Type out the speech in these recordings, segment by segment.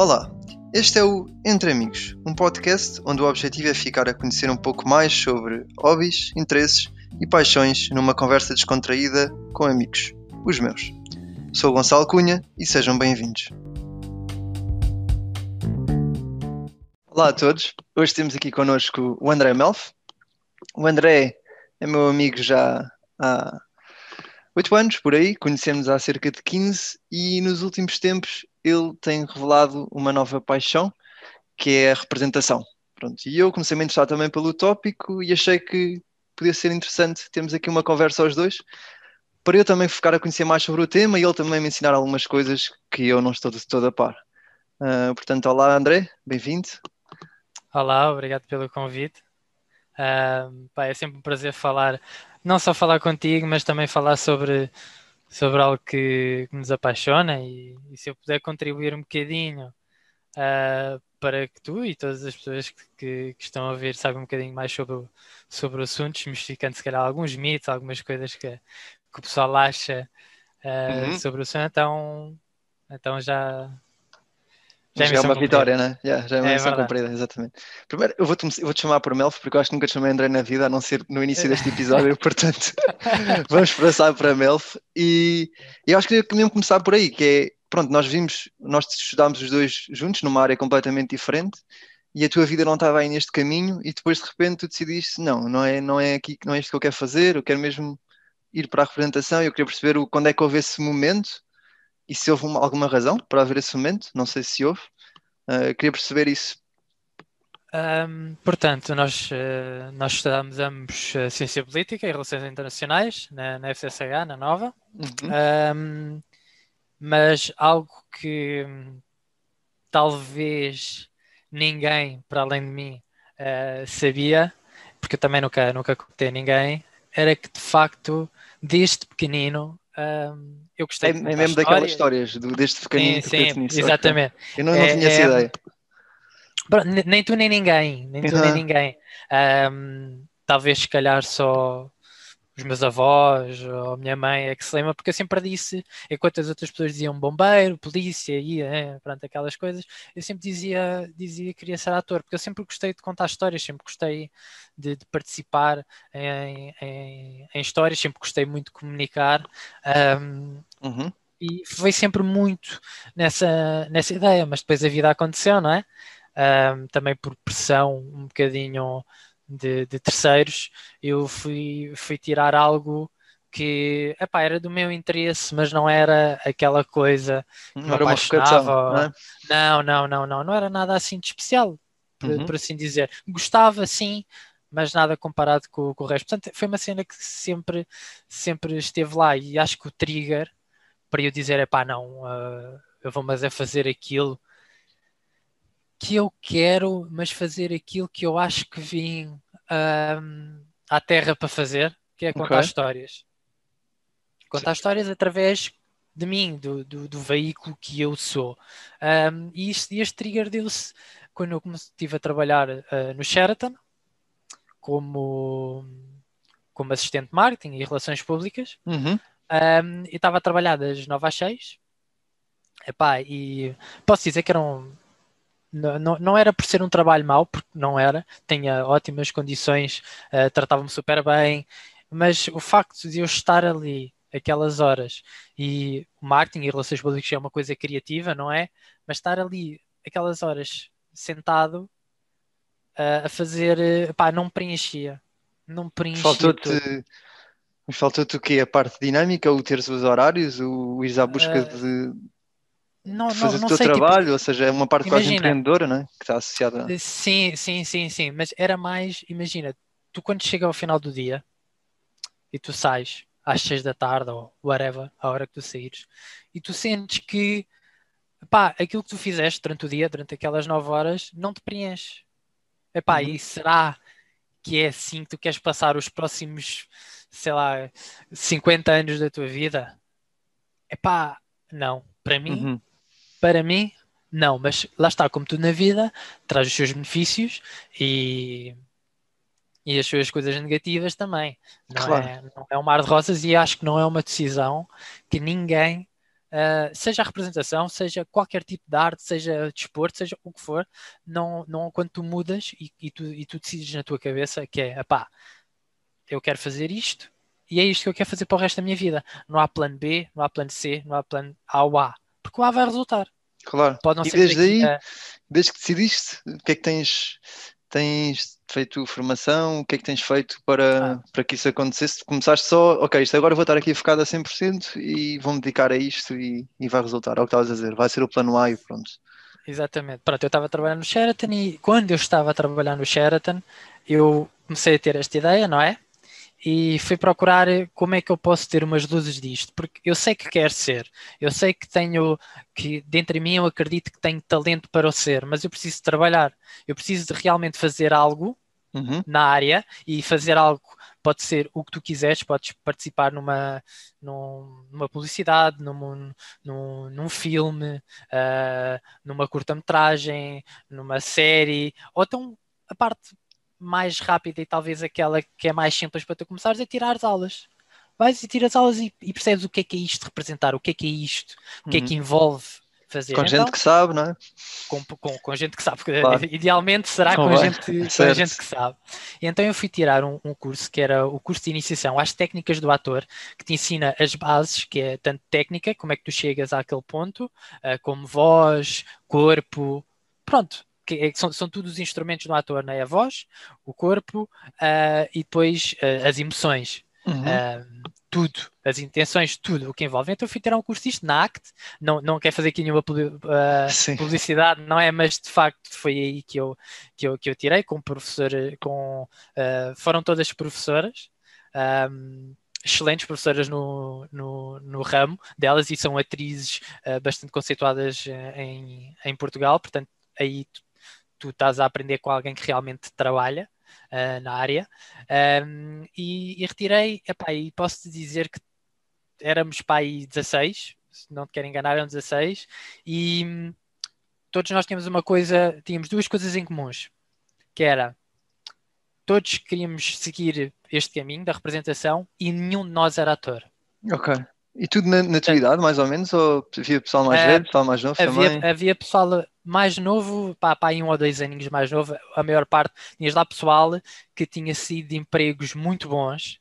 Olá, este é o Entre Amigos, um podcast onde o objetivo é ficar a conhecer um pouco mais sobre hobbies, interesses e paixões numa conversa descontraída com amigos, os meus. Sou Gonçalo Cunha e sejam bem-vindos. Olá a todos, hoje temos aqui connosco o André Melf. O André é meu amigo já há oito anos, por aí, conhecemos há cerca de 15 e nos últimos tempos ele tem revelado uma nova paixão, que é a representação. Pronto, e eu comecei a me interessar também pelo tópico e achei que podia ser interessante termos aqui uma conversa aos dois, para eu também ficar a conhecer mais sobre o tema e ele também me ensinar algumas coisas que eu não estou de todo a par. Uh, portanto, olá André, bem-vindo. Olá, obrigado pelo convite. Uh, pá, é sempre um prazer falar, não só falar contigo, mas também falar sobre sobre algo que, que nos apaixona e, e, se eu puder contribuir um bocadinho uh, para que tu e todas as pessoas que, que, que, estão a ver saibam um bocadinho mais sobre, sobre o assunto, desmistificando se calhar alguns mitos, algumas coisas que, que o pessoal acha uh, uhum. sobre o assunto, então, então já, já, já é uma vitória, né? Yeah, já é uma é missão cumprida, exatamente. Primeiro, eu vou-te vou -te chamar por Melf, porque eu acho que nunca te chamei André na vida, a não ser no início deste episódio, portanto, vamos passar para Melf. E eu acho que queria mesmo começar por aí, que é, pronto, nós vimos, nós estudámos os dois juntos numa área completamente diferente, e a tua vida não estava aí neste caminho, e depois de repente tu decidiste, não, não é, não é aqui, não é isto que eu quero fazer, eu quero mesmo ir para a representação, e eu queria perceber o, quando é que houve esse momento, e se houve uma, alguma razão para haver esse momento, não sei se houve, uh, queria perceber isso. Um, portanto, nós, uh, nós estudamos ambos uh, Ciência Política e Relações Internacionais na, na FCSH, na Nova, uhum. um, mas algo que um, talvez ninguém, para além de mim, sabia, porque eu também nunca, nunca contei ninguém, era que de facto, desde pequenino, um, eu gostei. É, é mesmo daquelas histórias, do, deste pequenino sim, sim, nisso. Exatamente. Eu não, não é, tinha essa é, ideia. Nem tu nem ninguém, nem tu uhum. nem ninguém. Um, talvez se calhar só os meus avós ou a minha mãe é que se lembra, porque eu sempre disse, enquanto as outras pessoas diziam bombeiro, polícia, ia, é, pronto, aquelas coisas, eu sempre dizia, dizia que queria ser ator, porque eu sempre gostei de contar histórias, sempre gostei de, de participar em, em, em, histórias, sempre gostei muito de comunicar. Um, uhum. E foi sempre muito nessa, nessa ideia, mas depois a vida aconteceu, não é? Um, também por pressão um bocadinho de, de terceiros, eu fui, fui tirar algo que epá, era do meu interesse, mas não era aquela coisa que não era uma vocação, não, é? não, não, não, não, não era nada assim de especial, por, uhum. por assim dizer. Gostava sim, mas nada comparado com, com, o resto. Portanto, foi uma cena que sempre, sempre esteve lá e acho que o trigger para eu dizer, epá, não, uh, eu vou mas é fazer aquilo que eu quero, mas fazer aquilo que eu acho que vim um, à Terra para fazer, que é contar okay. histórias. Contar Sim. histórias através de mim, do, do, do veículo que eu sou. Um, e este, este trigger deu-se quando eu estive a trabalhar uh, no Sheraton como, como assistente de marketing e relações públicas. Uhum. Um, e estava a trabalhar das 9 às 6. Epá, e posso dizer que eram não, não era por ser um trabalho mau, porque não era, tinha ótimas condições, uh, tratava-me super bem, mas o facto de eu estar ali aquelas horas e o marketing e relações públicas é uma coisa criativa, não é? Mas estar ali aquelas horas sentado uh, a fazer, uh, pá, não preenchia, não preenchia. Faltou-te faltou-te o quê? A parte dinâmica, o teres os horários, o ir à busca de não, fazer não, não o teu sei, tipo, trabalho, tipo, ou seja, é uma parte imagina, quase empreendedora, né? Que está associada. Sim, sim, sim, sim. Mas era mais, imagina, tu quando chega ao final do dia e tu sais às seis da tarde ou whatever, a hora que tu saíres, e tu sentes que pá, aquilo que tu fizeste durante o dia, durante aquelas nove horas, não te preenche. Epá, uhum. e será que é assim que tu queres passar os próximos, sei lá, 50 anos da tua vida? Epá, não. Para mim, uhum. Para mim, não, mas lá está, como tudo na vida, traz os seus benefícios e, e as suas coisas negativas também. Não, claro. é, não é um mar de rosas e acho que não é uma decisão que ninguém Uh, seja a representação, seja qualquer tipo de arte, seja desporto, seja o que for, não, não quando tu mudas e, e, tu, e tu decides na tua cabeça que é, pá, eu quero fazer isto e é isto que eu quero fazer para o resto da minha vida. Não há plano B, não há plano C, não há plano A ou A, porque A vai resultar. Claro. Pode não e ser desde aí, a... desde que decidiste, o que é que tens, tens feito formação? O que é que tens feito para, ah. para que isso acontecesse? Começaste só, ok, isto agora vou estar aqui focado a 100% e vou-me dedicar a isto e, e vai resultar. É o que estavas a dizer, vai ser o plano A e pronto. Exatamente. Pronto, eu estava a trabalhar no Sheraton e quando eu estava a trabalhar no Sheraton, eu comecei a ter esta ideia, não é? E fui procurar como é que eu posso ter umas luzes disto, porque eu sei que quero ser, eu sei que tenho, que dentro de mim eu acredito que tenho talento para o ser, mas eu preciso trabalhar, eu preciso de realmente fazer algo uhum. na área e fazer algo pode ser o que tu quiseres, podes participar numa, numa publicidade, num, num, num filme, uh, numa curta-metragem, numa série, ou então a parte mais rápida e talvez aquela que é mais simples para tu começares é tirar as aulas. Vais e tiras aulas e, e, percebes o que é que é isto representar, o que é que é isto, o que é que uhum. envolve fazer. Com gente então, que sabe, não é? Com, com, com gente que sabe, claro. idealmente será com, gente, com gente que sabe. E então eu fui tirar um, um, curso que era o curso de iniciação às técnicas do ator, que te ensina as bases, que é tanto técnica, como é que tu chegas àquele ponto, uh, como voz, corpo, pronto, que, é, são, são todos os instrumentos do ator, né? a voz, o corpo uh, e depois uh, as emoções. Uhum. Uh, tudo, as intenções, tudo o que envolve. Então eu fui tirar um curso disto na ACT, não, não quero fazer aqui nenhuma publicidade, não é? Mas de facto foi aí que eu, que eu, que eu tirei com professor, com, foram todas professoras. Um, excelentes professoras no, no, no, ramo delas e são atrizes uh, bastante conceituadas em, em Portugal, portanto aí tu estás a aprender com alguém que realmente trabalha uh, na área. Um, e, e, retirei, epá, e posso te dizer que éramos aí 16, se não te quero enganar, eram 16, e hum, todos nós tínhamos uma coisa, tínhamos duas coisas em comuns, que era todos queríamos seguir este caminho da representação e nenhum de nós era ator. Ok. E tudo na, na tua idade, mais ou menos? Ou havia pessoal mais uh, velho, pessoal mais novo havia, também? Havia pessoal mais novo, pá, pá, um ou dois aninhos mais novo, a maior parte, tinhas lá pessoal que tinha sido de empregos muito bons,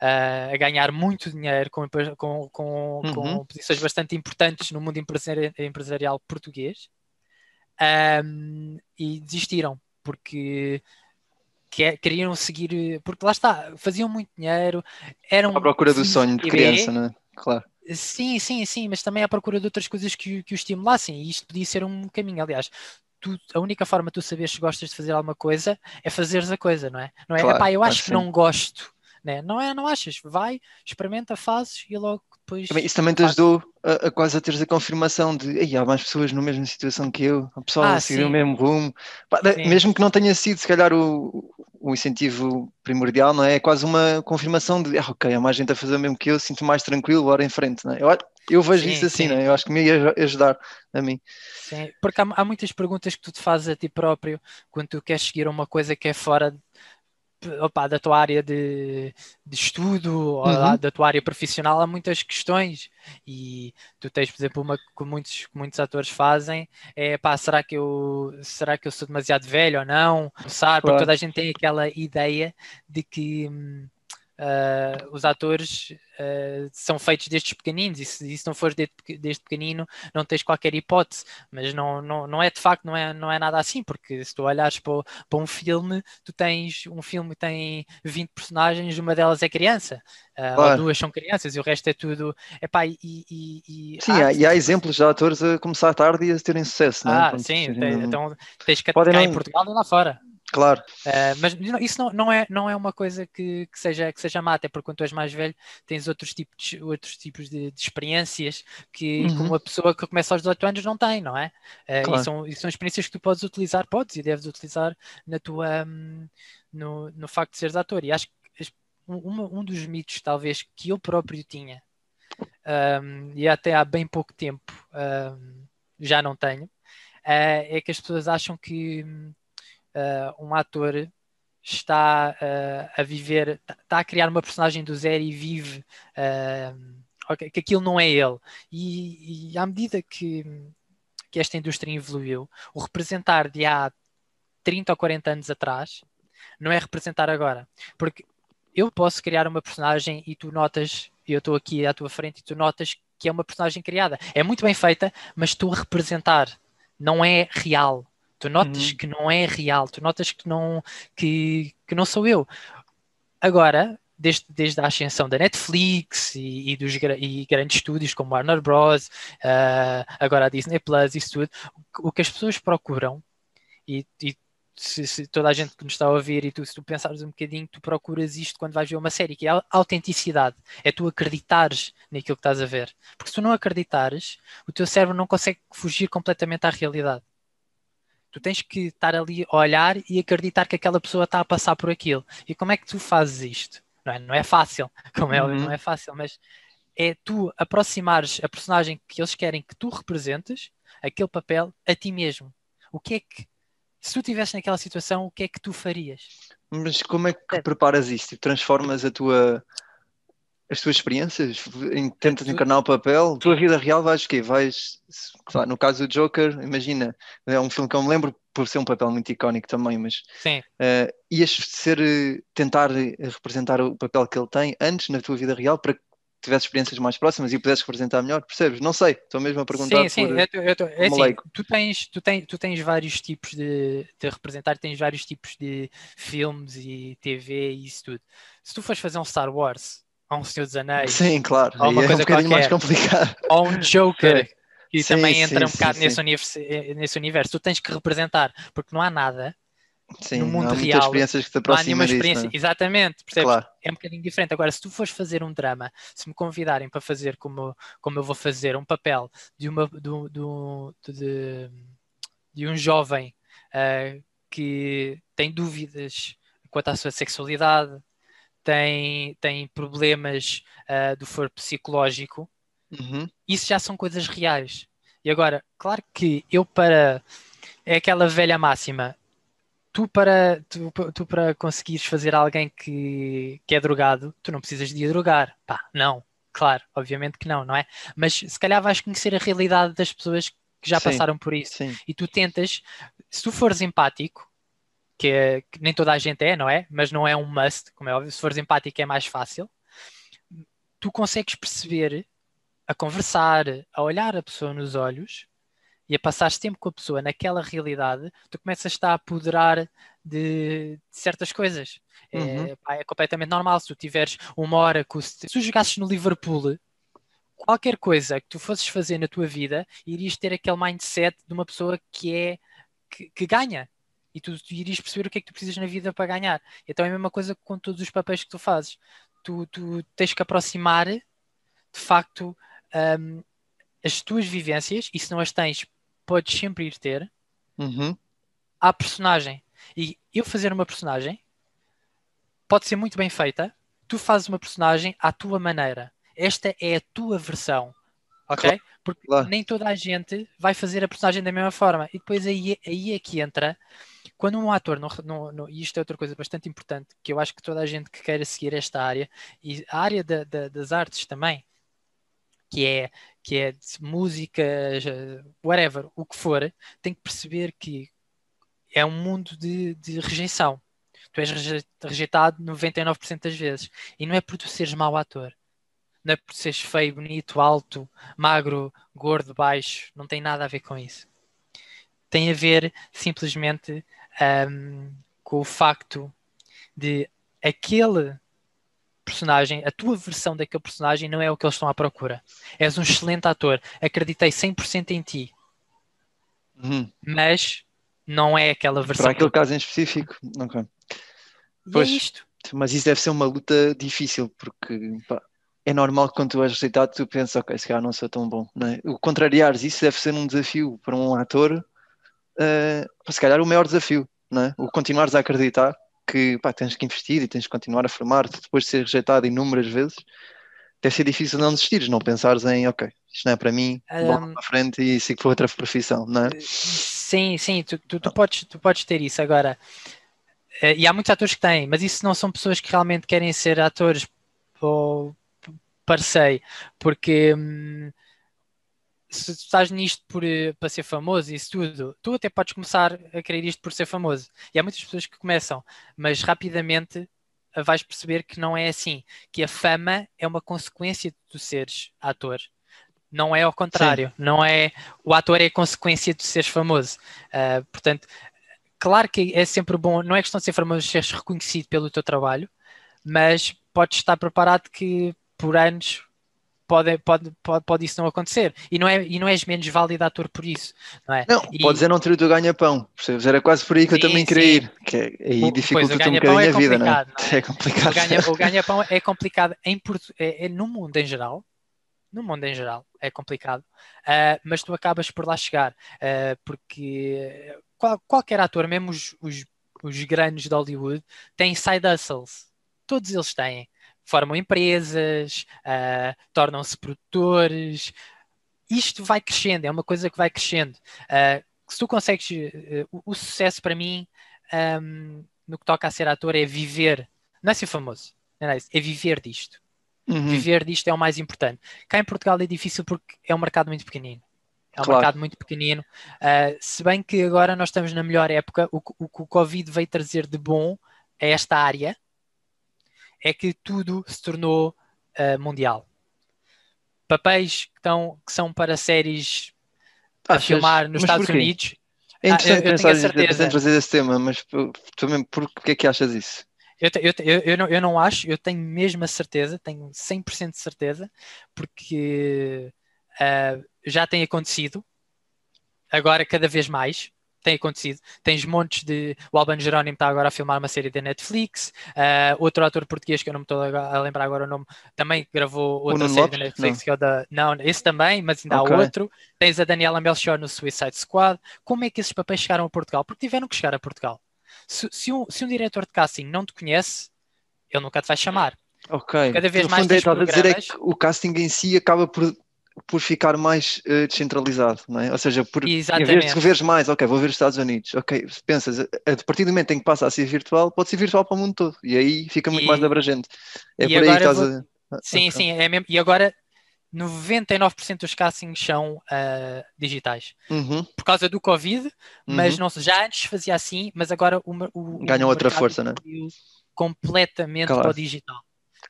uh, a ganhar muito dinheiro com, com, com, uhum. com, posições bastante importantes no mundo empresarial, português um, e desistiram porque que, queriam seguir, porque lá está, faziam muito dinheiro, eram à procura do sonho de criança, não é? Claro. Sim, sim, sim, mas também à procura de outras coisas que, que o estimulassem, e isto podia ser um caminho. Aliás, tu, a única forma de tu saberes se gostas de fazer alguma coisa é fazeres a coisa, não é? Não é, claro, epá, eu acho que não gosto, né? não é? Não achas? Vai, experimenta, fazes e logo depois. Isso também te ajudou a, a, quase a teres a confirmação de Ei, há mais pessoas na mesma situação que eu, a pessoa ah, a seguir sim. o mesmo rumo, Pá, mesmo que não tenha sido, se calhar, o, o incentivo primordial, não é? É quase uma confirmação de ah, ok, há mais gente a fazer o mesmo que eu, sinto mais tranquilo, bora em frente, não é? Eu, eu vejo sim, isso assim, não é? Eu acho que me ia ajudar a mim. Sim, porque há, há muitas perguntas que tu te fazes a ti próprio quando tu queres seguir uma coisa que é fora opa, da tua área de, de estudo ou uhum. da tua área profissional há muitas questões e tu tens, por exemplo, uma que muitos, muitos atores fazem é pá, será que eu será que eu sou demasiado velho ou não? Sabe? Porque toda a gente tem aquela ideia de que hum, Uh, os atores uh, são feitos destes pequeninos e se, isso não for desde, desde pequenino não tens qualquer hipótese, mas não, não, não é de facto, não é, não é nada assim, porque se tu olhares para, para um filme, tu tens um filme que tem 20 personagens, uma delas é criança, uh, claro. ou duas são crianças e o resto é tudo. Epá, e, e, e, sim, há, e há exemplos de atores a começar tarde e a terem sucesso, não é? Ah, sim, tem, então tens que cá não... em Portugal e lá fora. Claro. Uh, mas isso não, não, é, não é uma coisa que, que, seja, que seja má, até porque quando tu és mais velho tens outros tipos, outros tipos de, de experiências que uhum. uma pessoa que começa aos 18 anos não tem, não é? Uh, claro. e, são, e são experiências que tu podes utilizar, podes e deves utilizar na tua, um, no, no facto de seres ator. E acho que um, um dos mitos, talvez, que eu próprio tinha, um, e até há bem pouco tempo um, já não tenho, uh, é que as pessoas acham que hum, uh, um ator está uh, a viver, está a criar uma personagem do zero e vive uh, okay, que aquilo não é ele. E, e à medida que, que esta indústria evoluiu, o representar de há 30 ou 40 anos atrás não é representar agora. Porque eu posso criar uma personagem e tu notas, eu estou aqui à tua frente e tu notas que é uma personagem criada. É muito bem feita, mas estou a representar, não é real. Tu notas uhum. que não é real, tu notas que não, que, que não sou eu. Agora, desde, desde a ascensão da Netflix e, e dos e grandes estúdios como Warner Bros., uh, agora a Disney Plus, isso tudo, o, que as pessoas procuram, e, e se, se, toda a gente que nos está a ouvir e tu, se tu pensares um bocadinho, tu procuras isto quando vais ver uma série, que é a autenticidade, é tu acreditares naquilo que estás a ver. Porque se tu não acreditares, o teu cérebro não consegue fugir completamente à realidade. Tu tens que estar ali a olhar e acreditar que aquela pessoa está a passar por aquilo. E como é que tu fazes isto? Não é, não é fácil, como é, uhum. não é fácil, mas é tu aproximares a personagem que eles querem que tu representes, aquele papel, a ti mesmo. O que é que, se tu estivesse naquela situação, o que é que tu farias? Mas como é que preparas isto? Transformas a tua as tuas experiências? Tentas encarnar o papel? Tua vida real vais o quê? Vais, no caso do Joker, imagina, é um filme que eu me lembro por ser um papel muito icónico também, mas Sim. Uh, ias ser, tentar representar o papel que ele tem antes na tua vida real para que tivesse experiências mais próximas e pudesses representar melhor, percebes? Não sei, estou mesmo a perguntar. Sim, sim, por, eu tô, eu tô, é assim, tu tens, tu, tens, tu tens vários tipos de, de representar, tens vários tipos de filmes e TV e isso tudo. Se tu fores fazer um Star Wars, ou um Senhor dos Anéis, sim, claro, ou uma é coisa um qualquer, mais complicado. ou um Joker, que sim, também entra sim, um bocado nesse, universo, nesse universo, tu tens que representar, porque não há nada Sim, no mundo real. experiências que te não há nenhuma experiência. Disso, é? Exatamente, percebes? Claro. É um bocadinho diferente. Agora, se tu fores fazer um drama, se me convidarem para fazer como, como eu vou fazer, um papel de, uma, de, de um jovem uh, que tem dúvidas quanto à sua sexualidade, tem, tem problemas uh, do foro psicológico, uhum. isso já são coisas reais. E agora, claro que eu para. É aquela velha máxima tu para, tu, tu, para conseguires fazer alguém que, que é drogado, tu não precisas de ir drogar. Pá, não, claro, obviamente que não, não é? Mas se calhar vais conhecer a realidade das pessoas que já sim, passaram por isso. Sim. E tu tentas, se tu fores empático, que, é, que, nem toda a gente é, não é? Mas não é um must, como é óbvio, se fores empático é mais fácil. Tu consegues perceber, a conversar, a olhar a pessoa nos olhos e a passares tempo com a pessoa naquela realidade, tu começas a estar a apoderar de, de certas coisas. É, uhum. É, pá, é, completamente normal. Se tu tiveres uma hora com se tu jogasses no Liverpool, qualquer coisa que tu fosses fazer na tua vida, irias ter aquele mindset de uma pessoa que é que, que ganha. E tu, tu, irias perceber o que é que tu precisas na vida para ganhar. Então é a mesma coisa com todos os papéis que tu fazes. Tu, tu tens que aproximar de facto um, as tuas vivências, e se não as tens, podes sempre ir ter uhum. à personagem. E eu fazer uma personagem pode ser muito bem feita. Tu fazes uma personagem à tua maneira. Esta é a tua versão. Ok? Claro. Porque claro. nem toda a gente vai fazer a personagem da mesma forma. E depois aí, aí é que entra. Quando um ator, não, não, não, e isto é outra coisa bastante importante, que eu acho que toda a gente que queira seguir esta área, e a área da, da, das artes também, que é, que é música, whatever, o que for, tem que perceber que é um mundo de, de rejeição. Tu és rejeitado 99% das vezes. E não é por tu seres mau ator. Não é por seres feio, bonito, alto, magro, gordo, baixo. Não tem nada a ver com isso. Tem a ver simplesmente um, com o facto de aquele personagem, a tua versão daquele personagem não é o que eles estão à procura. És um excelente ator, acreditei 100% em ti, uhum. mas não é aquela versão. Para aquele que... caso em específico, ok. Pois, é isto. Mas isso deve ser uma luta difícil, porque pá, é normal que quando tu és rejeitado tu pensas, ok, se calhar não sou tão bom. Não é? O contrariares isso deve ser um desafio para um ator, uh, se calhar o maior desafio, não é? O continuares a acreditar que pá, tens que investir e tens que continuar a formar-te depois de ser rejeitado inúmeras vezes, deve ser difícil não desistires, não pensares em, ok, isto não é para mim, vou um, para frente e sigo para outra profissão, não é? Sim, sim, tu, tu, tu, podes, tu podes ter isso. Agora, e há muitos atores que têm, mas isso não são pessoas que realmente querem ser atores ou parecei, porque hum, se estás nisto por, eh, para ser famoso e isso tudo, tu até podes começar a querer isto por ser famoso. E há muitas pessoas que começam, mas rapidamente eh, vais perceber que não é assim, que a fama é uma consequência de tu seres ator. Não é ao contrário, Sim. não é o ator é a consequência de seres famoso. Uh, portanto, claro que é sempre bom, não é questão de ser famoso, seres reconhecido pelo teu trabalho, mas podes estar preparado que por anos pode, pode, pode, pode isso não acontecer. E não, é, e não és menos válido ator por isso. Não, é? não e... pode dizer não ter o teu ganha-pão? Era quase por aí que sim, eu também queria ir. Que é, aí dificulta um bocadinho é a vida, não é? é? é complicado. O ganha-pão é complicado em Porto, é, é, no mundo em geral. No mundo em geral é complicado, uh, mas tu acabas por lá chegar, uh, porque qual, qualquer ator, mesmo os, os, os grandes de Hollywood, tem side hustles. Todos eles têm formam empresas, uh, tornam-se produtores. Isto vai crescendo, é uma coisa que vai crescendo. Uh, se tu consegues, uh, o, sucesso para mim, um, no que toca a ser ator, é viver, não é ser famoso, é, isso, é viver disto. Uhum. Viver disto é o mais importante. Cá em Portugal é difícil porque é um mercado muito pequenino. É um claro. mercado muito pequenino. Uh, se bem que agora nós estamos na melhor época, o, o que o Covid veio trazer de bom a esta área é que tudo se tornou uh, mundial. Papéis que, estão, que são para séries a filmar nos Estados porquê? Unidos. É interessante ah, eu, eu pensar certeza. trazer esse tema, mas também por que é que achas isso? Eu, eu, eu, eu, não, eu não acho, eu tenho mesmo a certeza, tenho 100% de certeza, porque uh, já tem acontecido, agora cada vez mais tem acontecido. Tens montes de. O Albano Jerónimo está agora a filmar uma série da Netflix. Uh, outro ator português, que eu não me estou a lembrar agora o nome, também gravou outra série Lopes? da Netflix, não. que é o da. Não, esse também, mas ainda okay. há outro. Tens a Daniela Melchior no Suicide Squad. Como é que esses papéis chegaram a Portugal? Porque tiveram que chegar a Portugal. Se, se, um, se um diretor de casting não te conhece, ele nunca te vai chamar. Ok. Cada vez mais. Fundo, é, dizer é que o casting em si acaba por por ficar mais uh, descentralizado, não é? Ou seja, por, Exatamente. em vez de veres mais, ok, vou ver os Estados Unidos, ok, pensas, a, partir do momento em que passa a ser virtual, pode ser virtual para o mundo todo, e aí fica muito e, mais abrangente. É por aí que estás vou... a... Ah, sim, sim, é mesmo. E agora 99% dos castings são uh, digitais. Uhum. Por causa do Covid, mas uhum. não já antes fazia assim, mas agora o, o ganham outra força, não é? Completamente claro. para o digital.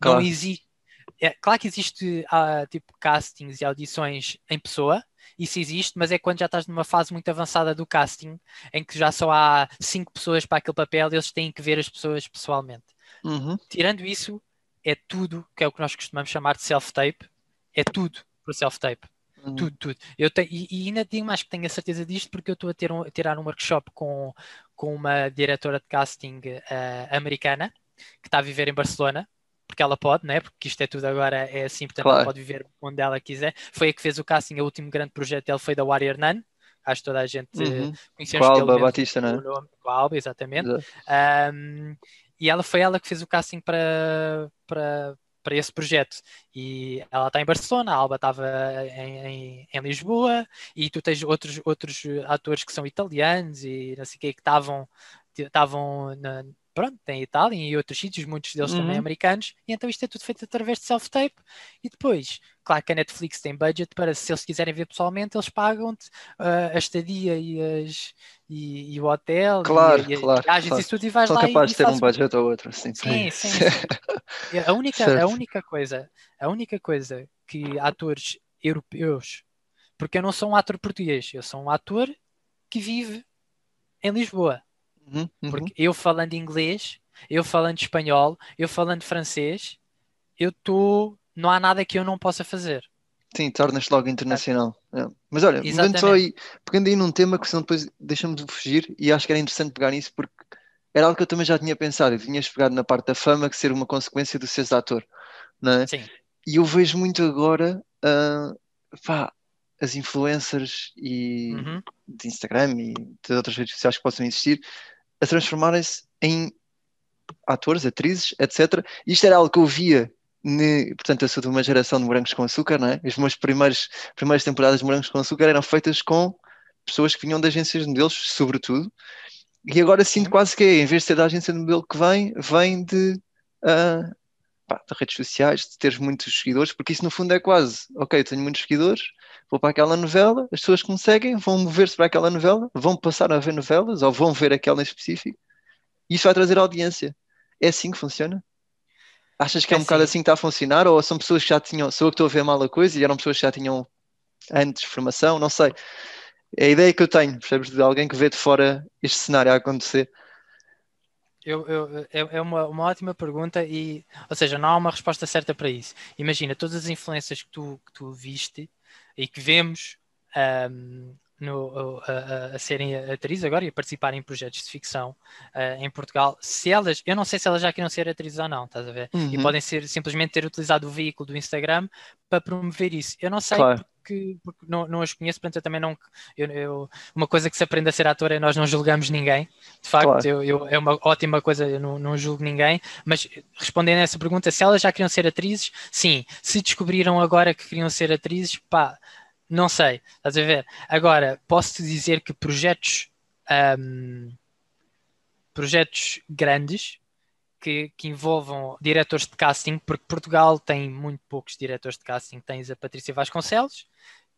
Claro. Não existe é, claro que existe uh, tipo castings e audições em pessoa, isso existe, mas é quando já estás numa fase muito avançada do casting, em que já só há cinco pessoas para aquele papel, eles têm que ver as pessoas pessoalmente. Uhum. Tirando isso, é tudo que é o que nós costumamos chamar de self-tape, é tudo por self-tape. Uhum. Tudo, tudo. Eu te, e, e, ainda digo mais que tenho a certeza disto porque eu estou a, ter um, a tirar um workshop com, com uma diretora de casting uh, americana que está a viver em Barcelona porque ela pode, né? porque isto é tudo agora é assim, portanto claro. ela pode viver onde ela quiser. Foi a que fez o casting, o último grande projeto dele foi da Warrior Nun, acho que toda a gente uhum. conheceu com a Alba Batista, não é? Com a Alba, exatamente. Um, e ela foi ela que fez o casting para, para, para esse projeto. E ela está em Barcelona, a Alba estava em, em, em, Lisboa, e tu tens outros, outros atores que são italianos e não sei o que, que estavam estavam pronto, tem Itália e outros sítios, muitos deles uhum. também americanos, e então isto é tudo feito através de self-tape. E depois, claro que a Netflix tem budget para, se eles quiserem ver pessoalmente, eles pagam-te uh, a estadia e, as, e, e o hotel claro, e, e claro, viagens claro. e tudo, e vais São lá capaz e, de ter um budget ou outro, sim. Sim, sim. sim. a, única, a única coisa, a única coisa que atores europeus, porque eu não sou um ator português, eu sou um ator que vive em Lisboa. Uhum, uhum. Porque eu falando inglês, eu falando espanhol, eu falando francês, eu estou. Não há nada que eu não possa fazer. Sim, tornas-te logo internacional. É. Mas olha, mudando só aí, pegando aí num tema que senão depois deixamos de fugir, e acho que era interessante pegar nisso porque era algo que eu também já tinha pensado, e tinhas pegado na parte da fama que ser uma consequência do seres ator, não é? Sim. E eu vejo muito agora, uh, pá, as influencers e uhum. de Instagram e de outras redes sociais que possam existir, a transformarem-se em atores, atrizes, etc. Isto era algo que eu via, portanto, eu sou de uma geração de morangos com açúcar, não é? As minhas primeiras, primeiras temporadas de morangos com açúcar eram feitas com pessoas que vinham de agências de modelos, sobretudo, e agora sinto quase que é, em vez de ser da agência de modelo que vem, vem de uh, pá, de redes sociais, de teres muitos seguidores, porque isso no fundo é quase, ok, eu tenho muitos seguidores, vou para aquela novela, as pessoas que me seguem vão mover-se para aquela novela, vão passar a ver novelas ou vão ver aquela em específico, e isso vai trazer audiência. É assim que funciona? Achas que é, é um assim. bocado assim que está a funcionar? Ou são pessoas que já tinham, sou eu que estou a ver mal a coisa e eram pessoas que já tinham antes formação? Não sei. É a ideia que eu tenho, percebes? De alguém que vê de fora este cenário a acontecer. Eu, eu, é, é uma, uma ótima pergunta e, ou seja, não há uma resposta certa para isso. Imagina, todas as influências que tu, que tu viste e que vemos um, no, a, a, serem atrizes agora e a participarem em projetos de ficção uh, em Portugal, se elas, eu não sei se elas já queriam ser atrizes ou não, estás a ver? Uhum. E podem ser simplesmente ter utilizado o veículo do Instagram para promover isso. Eu não sei claro. Porque, porque não, não as conheço, portanto eu também não. Eu, eu, uma coisa que se aprende a ser ator é nós não julgamos ninguém. De facto, claro. eu, eu, é uma ótima coisa, eu não, não julgo ninguém, mas respondendo a essa pergunta, se elas já queriam ser atrizes, sim. Se descobriram agora que queriam ser atrizes, pá não sei, estás a ver? Agora, posso-te dizer que projetos, um, projetos grandes que, que, envolvam diretores de casting, porque Portugal tem muito poucos diretores de casting. Tens a Patrícia Vasconcelos,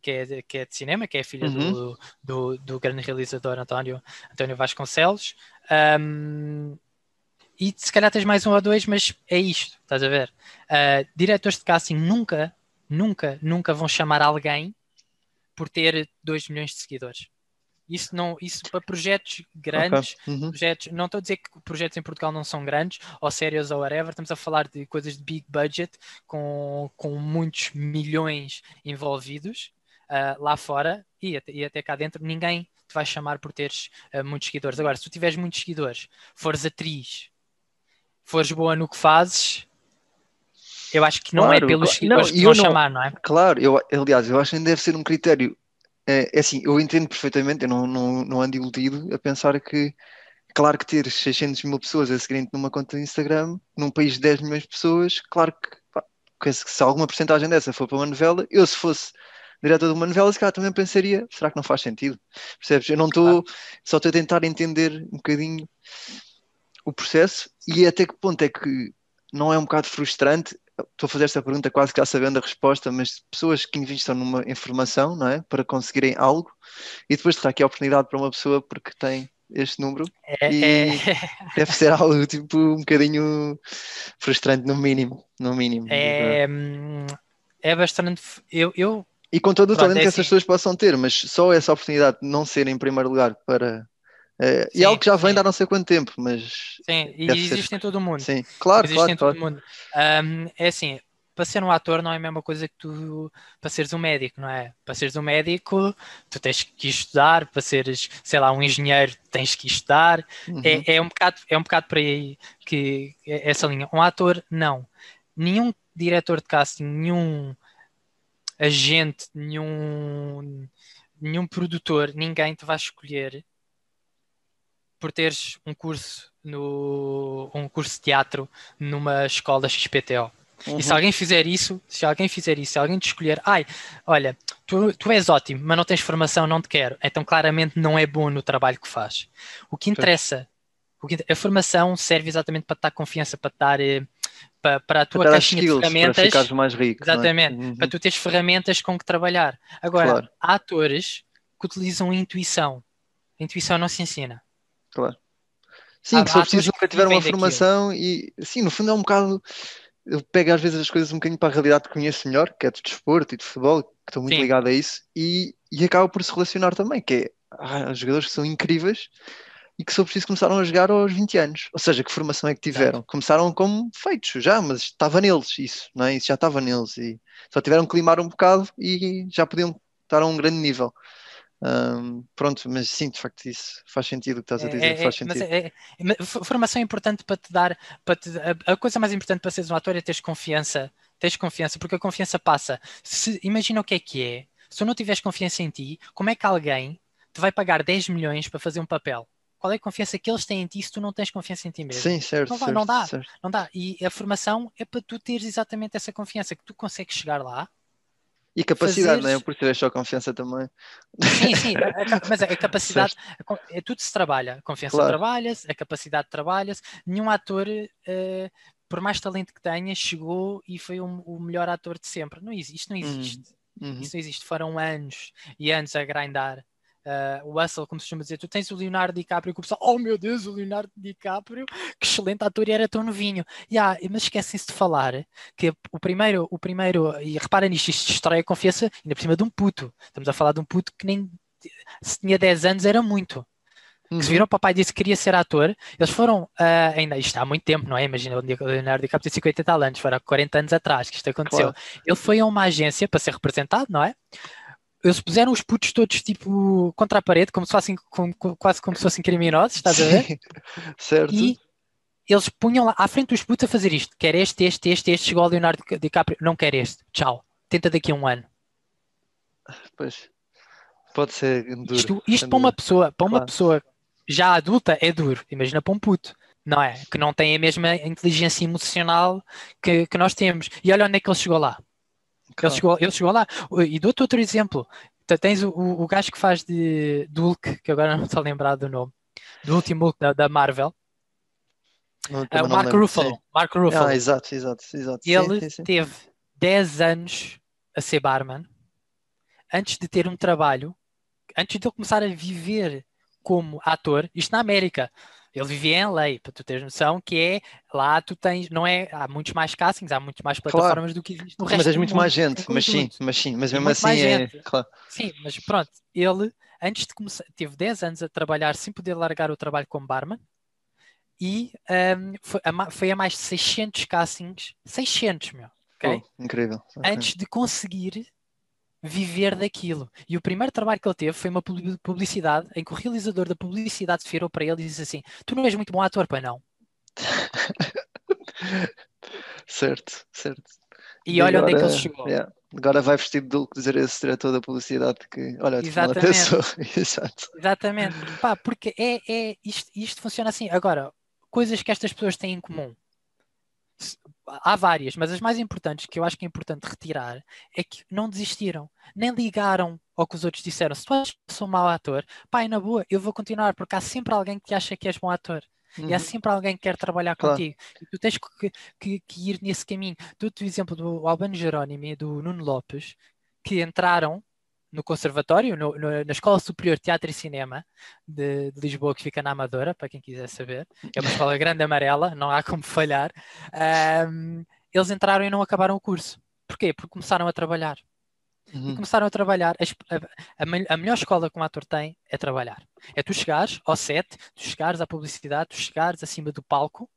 que é de, que é de cinema, que é filha uhum. do, do, do, grande realizador António, António Vasconcelos. Um, e se calhar tens mais um ou dois, mas é isto, estás a ver? Uh, diretores de casting nunca, nunca, nunca vão chamar alguém por ter 2 milhões de seguidores. Isso, não, isso para projetos grandes, okay. uhum. projetos, não estou a dizer que projetos em Portugal não são grandes, ou sérios ou whatever, estamos a falar de coisas de big budget, com, com muitos milhões envolvidos uh, lá fora e até, e até cá dentro, ninguém te vai chamar por teres uh, muitos seguidores. Agora, se tu tiveres muitos seguidores, fores atriz, fores boa no que fazes, eu acho que não é claro, é pelos seguidores não, que vão não, chamar, não é? Claro, eu, aliás, eu acho que deve ser um critério. É, é, assim, eu entendo perfeitamente, eu não, não, não ando iludido a pensar que, claro que ter 600 mil pessoas a seguirem numa conta de Instagram, num país de 10 milhões de pessoas, claro que, pá, que se alguma porcentagem dessa for para uma novela, eu se fosse diretor de uma novela, se calhar também pensaria, será que não faz sentido? Percebes? Eu não estou, claro. só estou a tentar entender um bocadinho o processo e até que ponto é que não é um bocado frustrante estou a fazer esta pergunta quase que já sabendo a resposta, mas pessoas que investam numa informação, não é? Para conseguirem algo e depois terá aqui a oportunidade para uma pessoa porque tem este número é, e é... deve ser algo tipo um bocadinho frustrante no mínimo, no mínimo. É, é bastante eu, eu... E com todo o talento é que essas assim. pessoas possam ter, mas só essa oportunidade de não ser em primeiro lugar para é, sim, e algo que já vem sim. de há não sei quanto tempo, mas. Sim, e existe ser... em todo o mundo. Sim, claro, existe claro. Em todo claro. o mundo. Um, é assim, para ser um ator não é a mesma coisa que tu para seres um médico, não é? Para seres um médico, tu tens que estudar, para seres, sei lá, um engenheiro, tens que estudar. Uhum. É, é, um bocado, é um bocado para aí que é essa linha. Um ator, não. Nenhum diretor de casting, nenhum agente, nenhum, nenhum produtor, ninguém te vai escolher por teres um curso no um curso de teatro numa escola XPTO. Uhum. E se uhum. alguém fizer isso, se alguém fizer isso, se alguém te escolher, ai, olha, tu, tu és ótimo, mas não tens formação, não te quero, então claramente não é bom no trabalho que faz. O que interessa, o que, a formação serve exatamente para te dar confiança, para te dar eh, para, para a tua para caixinha skills, de ferramentas. Para mais rico. É? Exatamente, é? uhum. para tu teres ferramentas com que trabalhar. Agora, claro. há atores que utilizam intuição. A intuição não se ensina. Claro. Sim, há, que só preciso nunca tiver uma formação e, sim, no fundo é um bocado. Eu pego às vezes as coisas um bocadinho para a realidade que conheço melhor, que é de desporto e de futebol, que estou muito sim. ligado a isso, e, e acaba por se relacionar também, que é há jogadores que são incríveis e que só preciso começaram a jogar aos 20 anos. Ou seja, que formação é que tiveram? Exato. Começaram como feitos já, mas estava neles isso, não é? Isso já estava neles e só tiveram que limar um bocado e já podiam estar a um grande nível. Um, pronto, mas sim, de facto, isso faz sentido o que estás a dizer. É, faz sentido. É, é, formação é importante para te dar. Para te, a, a, coisa mais importante para seres um ator é teres confiança. Tens confiança, porque a confiança passa. Se, imagina o que é que é. Se tu não tiveres confiança em ti, como é que alguém te vai pagar 10 milhões para fazer um papel? Qual é a confiança que eles têm em ti se tu não tens confiança em ti mesmo? Sim, certo. Não, certo, não dá, certo. não dá. E a formação é para tu teres exatamente essa confiança, que tu consegues chegar lá e capacidade, fazeres... não é? Por ter só confiança também. Sim, sim, mas a capacidade, é tudo se trabalha. A confiança claro. trabalha-se, a capacidade trabalha-se. Nenhum ator uh, por mais talento que tenha, chegou e foi o, o melhor ator de sempre. Não, isto não existe. Uhum. Isto não existe. Foram anos e anos a grindar. Uh, o Russell, como se chama dizer, tu tens o Leonardo DiCaprio que o pessoal, oh meu Deus, o Leonardo DiCaprio, que excelente ator e era tão novinho. Yeah, mas esquecem-se de falar que o primeiro, o primeiro, e repara nisto, isto destrói a confiança ainda por cima de um puto. Estamos a falar de um puto que nem se tinha 10 anos era muito. Uhum. Que se viram, o papai disse que queria ser ator, eles foram, uh, ainda, isto há muito tempo, não é? Imagina o Leonardo DiCaprio tem 50 e tal anos, foi há 40 anos atrás que isto aconteceu. Claro. Ele foi a uma agência para ser representado, não é? Eles puseram os putos todos tipo contra a parede, como se fossem como, quase como se fossem criminosos, estás a ver? certo. E eles punham lá à frente dos putos a fazer isto: quer este, este, este, este. Chegou ao Leonardo DiCaprio, não quer este, tchau, tenta daqui a um ano. Pois pode ser duro. Isto, isto para uma pessoa, para uma claro. pessoa já adulta é duro, imagina para um puto. Não é? Que não tem a mesma inteligência emocional que, que nós temos. E olha onde é que ele chegou lá. Claro. Ele, chegou, ele chegou lá. E dou-te outro exemplo. Tens o, o gajo que faz de, de Hulk, que agora não estou a lembrar do nome, do último Hulk da, da Marvel. é o Mark Ruffalo. Mark Ruffalo. Ah, exato, exato, exato. Ele sim, sim, sim. teve 10 anos a ser barman antes de ter um trabalho, antes de ele começar a viver como ator, isto na América. Ele vivia em LA, para tu teres noção que é lá tu tens, não é, há muitos mais castings, há muito mais plataformas claro. do que existe no resto Mas tens muito mundo, mais gente, mas sim, mas sim, mas mesmo assim é, claro. Sim, mas pronto, ele antes de começar, teve 10 anos a trabalhar sem poder largar o trabalho como barman e um, foi, a, foi, a, mais de 600 castings, 600, meu, ok? Oh, incrível. Antes de conseguir viver daquilo. E o primeiro trabalho que ele teve foi uma publicidade em que o realizador da publicidade se virou para ele e disse assim: Tu não és muito bom ator, para não? certo, certo. E, e olha agora, onde é que ele chegou. Yeah. Agora vai vestido de Hulk dizer esse diretor da publicidade que, olha, Exatamente. Exato. Exatamente. Pá, porque é, é isto, isto funciona assim. Agora, coisas que estas pessoas têm em comum há várias, mas as mais importantes que eu acho que é importante retirar é que não desistiram, nem ligaram ao que os outros disseram. Se tu achas que sou um mau ator, pai, na boa, eu vou continuar, porque há sempre alguém que acha que és bom ator. Uhum. E há uhum. sempre alguém que quer trabalhar claro. contigo. E tu tens que, que, que ir nesse caminho. Dou-te o exemplo do Albano Jerónimo e do Nuno Lopes, que entraram no Conservatório, no, no, na Escola Superior de Teatro e Cinema de, de, Lisboa, que fica na Amadora, para quem quiser saber. É uma escola grande amarela, não há como falhar. Um, eles entraram e não acabaram o curso. Porquê? Porque começaram a trabalhar. Uhum. E começaram a trabalhar. A, a, a, melhor escola que um ator tem é trabalhar. É tu chegares ao set, tu chegares à publicidade, tu chegares acima do palco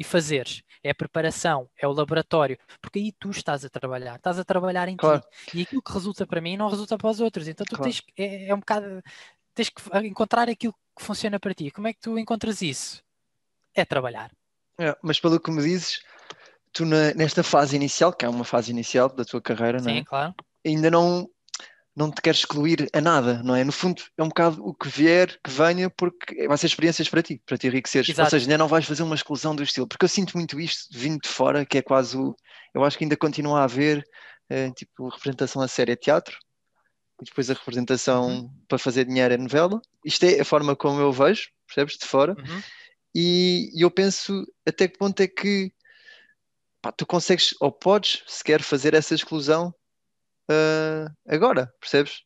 e fazeres. É a preparação, é o laboratório, porque aí tu estás a trabalhar, estás a trabalhar em claro. ti. E aquilo que resulta para mim não resulta para os outros. Então tu claro. tens é, é um bocado tens que encontrar aquilo que funciona para ti. Como é que tu encontras isso? É trabalhar. É, mas pelo que me dizes, tu na, nesta fase inicial, que é uma fase inicial da tua carreira, Sim, não é? claro. ainda não não te queres excluir a nada, não é? No fundo, é um bocado o que vier, que venha, porque vai ser experiências para ti, para te enriqueceres. Exato. Ou seja, ainda não vais fazer uma exclusão do estilo, porque eu sinto muito isto vindo de fora, que é quase o. Eu acho que ainda continua a haver, é, tipo, representação a série teatro, e depois a representação uhum. para fazer dinheiro é novela. Isto é a forma como eu vejo, percebes? De fora. Uhum. E, e, eu penso até que ponto é que pá, tu consegues ou podes sequer fazer essa exclusão uh, agora, percebes?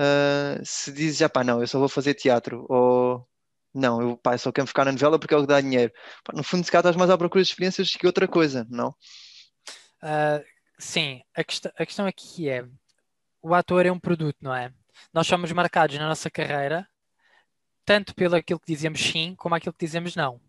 Uh, se dizes, já pá, não, eu só vou fazer teatro, ou não, eu pá, só quero ficar na novela porque é o que dá dinheiro. Pá, no fundo, se cá estás mais à procura de experiências que outra coisa, não? Uh, sim, a, quest a questão aqui é: o ator é um produto, não é? Nós somos marcados na nossa carreira tanto pelo aquilo que dizemos sim, como aquilo que dizemos não.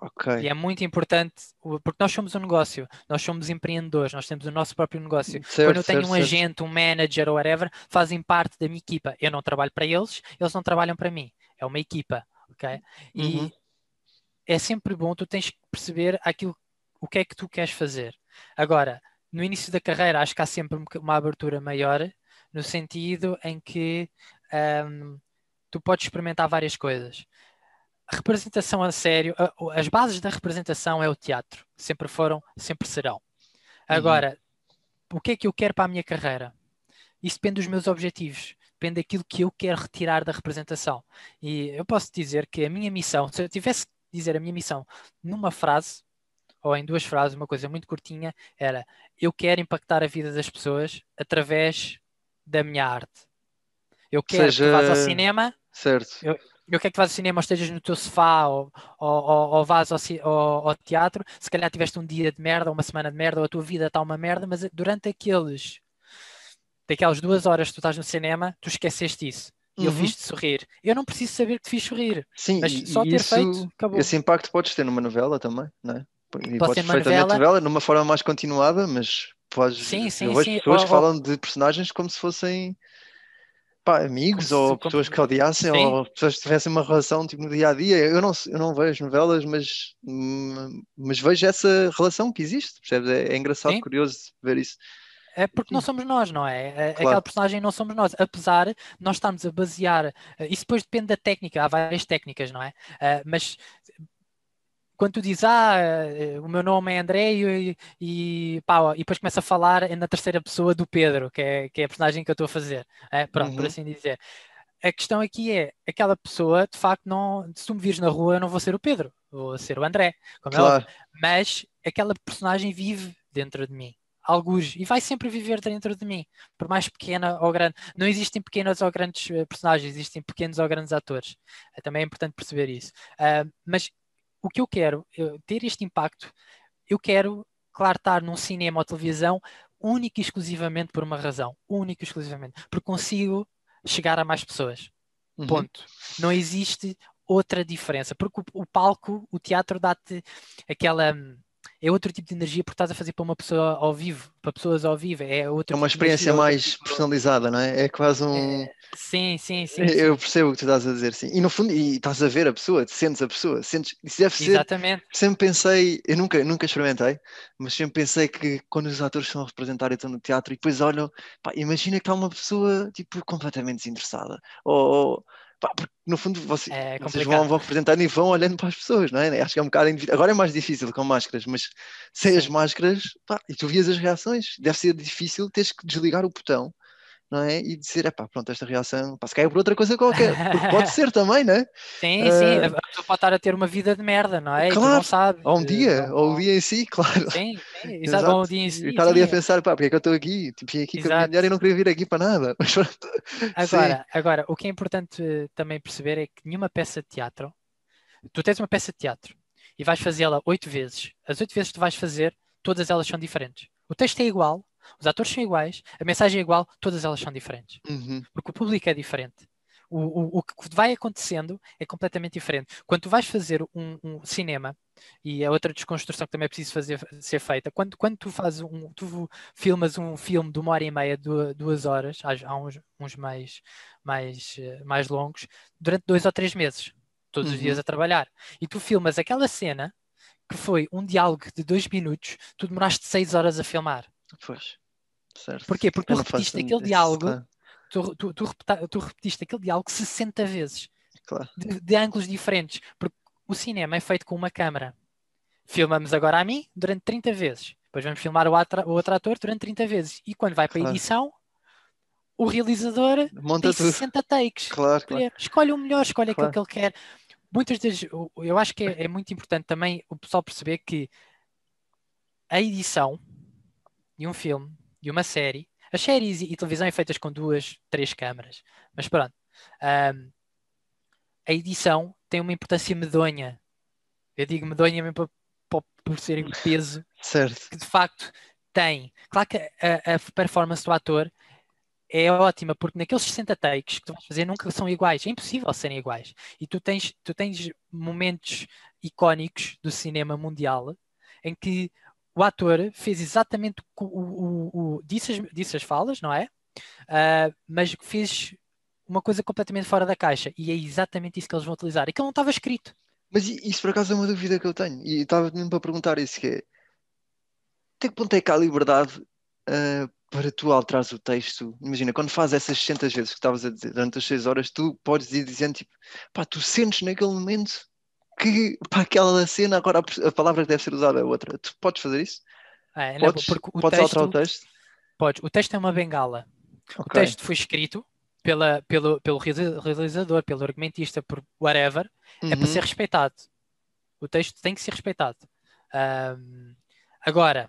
Okay. E é muito importante, porque nós somos um negócio, nós somos empreendedores, nós temos o nosso próprio negócio. Certo, Quando eu tenho certo, um certo. agente, um manager ou whatever, fazem parte da minha equipa. Eu não trabalho para eles, eles não trabalham para mim. É uma equipa, ok? E uhum. é sempre bom, tu tens que perceber aquilo, o que é que tu queres fazer. Agora, no início da carreira, acho que há sempre uma abertura maior, no sentido em que um, tu podes experimentar várias coisas representação a sério, as bases da representação é o teatro. Sempre foram, sempre serão. Agora, uhum. o que é que eu quero para a minha carreira? Isso depende dos meus objetivos, depende daquilo que eu quero retirar da representação. E eu posso dizer que a minha missão, se eu tivesse dizer a minha missão numa frase, ou em duas frases, uma coisa muito curtinha, era eu quero impactar a vida das pessoas através da minha arte. Eu quero Seja... que vás ao cinema. Certo. Eu, eu quero que vás ao cinema ou estejas no teu sofá ou, ou, ou, ou vás ao, ao, ao, teatro. Se calhar tiveste um dia de merda, uma semana de merda, ou a tua vida está uma merda, mas durante aqueles daquelas duas horas que tu estás no cinema, tu esqueceste isso. E uhum. eu fiz-te sorrir. Eu não preciso saber que te fiz sorrir. Sim, mas só ter isso, feito, acabou. Esse impacto podes ter numa novela também, não é? E Pode podes perfeitamente novela... novela numa forma mais continuada, mas podes. Sim, sim, eu vejo sim. pessoas que falam de personagens como se fossem pá, amigos como ou pessoas que odiassem sim. ou pessoas que tivessem uma relação tipo, no dia a dia. Eu não, eu não vejo novelas, mas, mas vejo essa relação que existe, percebes? É, é engraçado, sim. curioso ver isso. É porque não somos nós, não é? é claro. Aquela personagem não somos nós. Apesar de nós estarmos a basear. Eh, isso depois depende da técnica, há várias técnicas, não é? Uh, mas quando tu dizes, ah, eh, o meu nome é André e, e, pá, e depois começa a falar na terceira pessoa do Pedro, que é, que é a personagem que eu estou a fazer. É? Pronto, uhum. por assim dizer. A questão aqui é, aquela pessoa, de facto, não, se tu me vires na rua, eu não vou ser o Pedro, vou ser o André, é claro. é Mas aquela personagem vive dentro de mim alguns, e vai sempre viver dentro de mim, por mais pequena ou grande. Não existem pequenos ou grandes eh, personagens, existem pequenos ou grandes atores. Também é importante perceber isso. Uh, mas o que eu quero, eu, ter este impacto, eu quero, claro, estar num cinema ou televisão único e exclusivamente por uma razão, único e exclusivamente, porque consigo chegar a mais pessoas. Uhum. Ponto. Não existe outra diferença, porque o, o palco, o teatro dá-te aquela é outro tipo de energia porque estás a fazer para uma pessoa ao vivo, para pessoas ao vivo. É, outro é uma tipo experiência mais tipo personalizada, não é? É quase um. É, sim, sim, sim, Eu percebo o que tu estás a dizer, sim. E no fundo, e estás a ver a pessoa, sentes a pessoa, sentes. Isso deve ser. Exatamente. Sempre pensei, eu nunca, nunca experimentei, mas sempre pensei que quando os atores estão a representar e estão no teatro e depois olham, pá, imagina que está uma pessoa tipo completamente desinteressada. Ou, Pá, no fundo vocês, é vocês vão, vão representando e vão olhando para as pessoas, não é? Acho que é um bocado individual. Agora é mais difícil com máscaras, mas sem as máscaras, pá, e tu vias as reações, deve ser difícil teres que desligar o botão não é? E dizer, é pá, pronto, esta reação, pá, se cai por outra coisa qualquer, porque pode ser também, não é? Sim, uh... sim, a pessoa pode estar a ter uma vida de merda, não é? Claro, e não. Ou um dia, ou o dia em si, claro. Sim, sim exato, ou um dia em si. E estar ali a pensar, pá, porque é que eu estou aqui? Tipo, vim aqui exato. com a minha mulher e não queria vir aqui para nada. agora, agora, o que é importante também perceber é que nenhuma peça de teatro, tu tens uma peça de teatro e vais fazê-la oito vezes, as oito vezes que tu vais fazer, todas elas são diferentes. O texto é igual, os atores são iguais, a mensagem é igual, todas elas são diferentes. Uhum. Porque o público é diferente. O, o, o, que vai acontecendo é completamente diferente. Quando tu vais fazer um, um, cinema, e é outra desconstrução que também é preciso fazer, ser feita, quando, quando tu fazes um, tu filmas um filme de uma hora e meia, duas, duas horas, há, há uns, uns, mais, mais, mais longos, durante dois ou três meses, todos uhum. os dias a trabalhar, e tu filmas aquela cena que foi um diálogo de dois minutos, tu demoraste seis horas a filmar. Pois, certo. Porquê? Porque tu repetiste aquele diálogo, claro. tu, tu, tu, tu, repetiste aquele diálogo 60 vezes. Claro. De, de, ângulos diferentes. Porque o cinema é feito com uma câmera. Filmamos agora a mim durante 30 vezes. Depois vamos filmar o, atra, o outro ator durante 30 vezes. E quando vai para a edição, o realizador Monta tem tudo. 60 takes. Claro, claro. Escolhe o melhor, escolhe claro. aquilo que ele quer. Muitas vezes, eu acho que é, é muito importante também o pessoal perceber que a edição de um filme, de uma série. As séries e, televisão é feitas com duas, três câmaras. Mas pronto. Um, a edição tem uma importância medonha. Eu digo medonha mesmo por, por, ser em peso. Certo. Que de facto tem. Claro que a, a, performance do ator é ótima, porque naqueles 60 takes que tu vais fazer nunca são iguais. É impossível serem iguais. E tu tens, tu tens momentos icónicos do cinema mundial em que o ator fez exatamente o, o, o disse, as, disse as falas, não é? Uh, mas fez uma coisa completamente fora da caixa e é exatamente isso que eles vão utilizar. Que não estava escrito. Mas isso por acaso é uma dúvida que eu tenho e estava mesmo para perguntar isso que é até que ponto é que há liberdade uh, para tu alterares o texto? Imagina, quando fazes essas 60 vezes que estavas a dizer durante as 6 horas, tu podes ir dizendo tipo, pá, tu sentes naquele momento que para aquela cena agora a palavra que deve ser usada é outra. Tu podes fazer isso? É, não, podes, podes texto, alterar o texto? Podes. O texto é uma bengala. Okay. O texto foi escrito pela, pelo, pelo realizador, pelo argumentista, por whatever, uhum. é para uhum. ser respeitado. O texto tem que ser respeitado. Um, agora,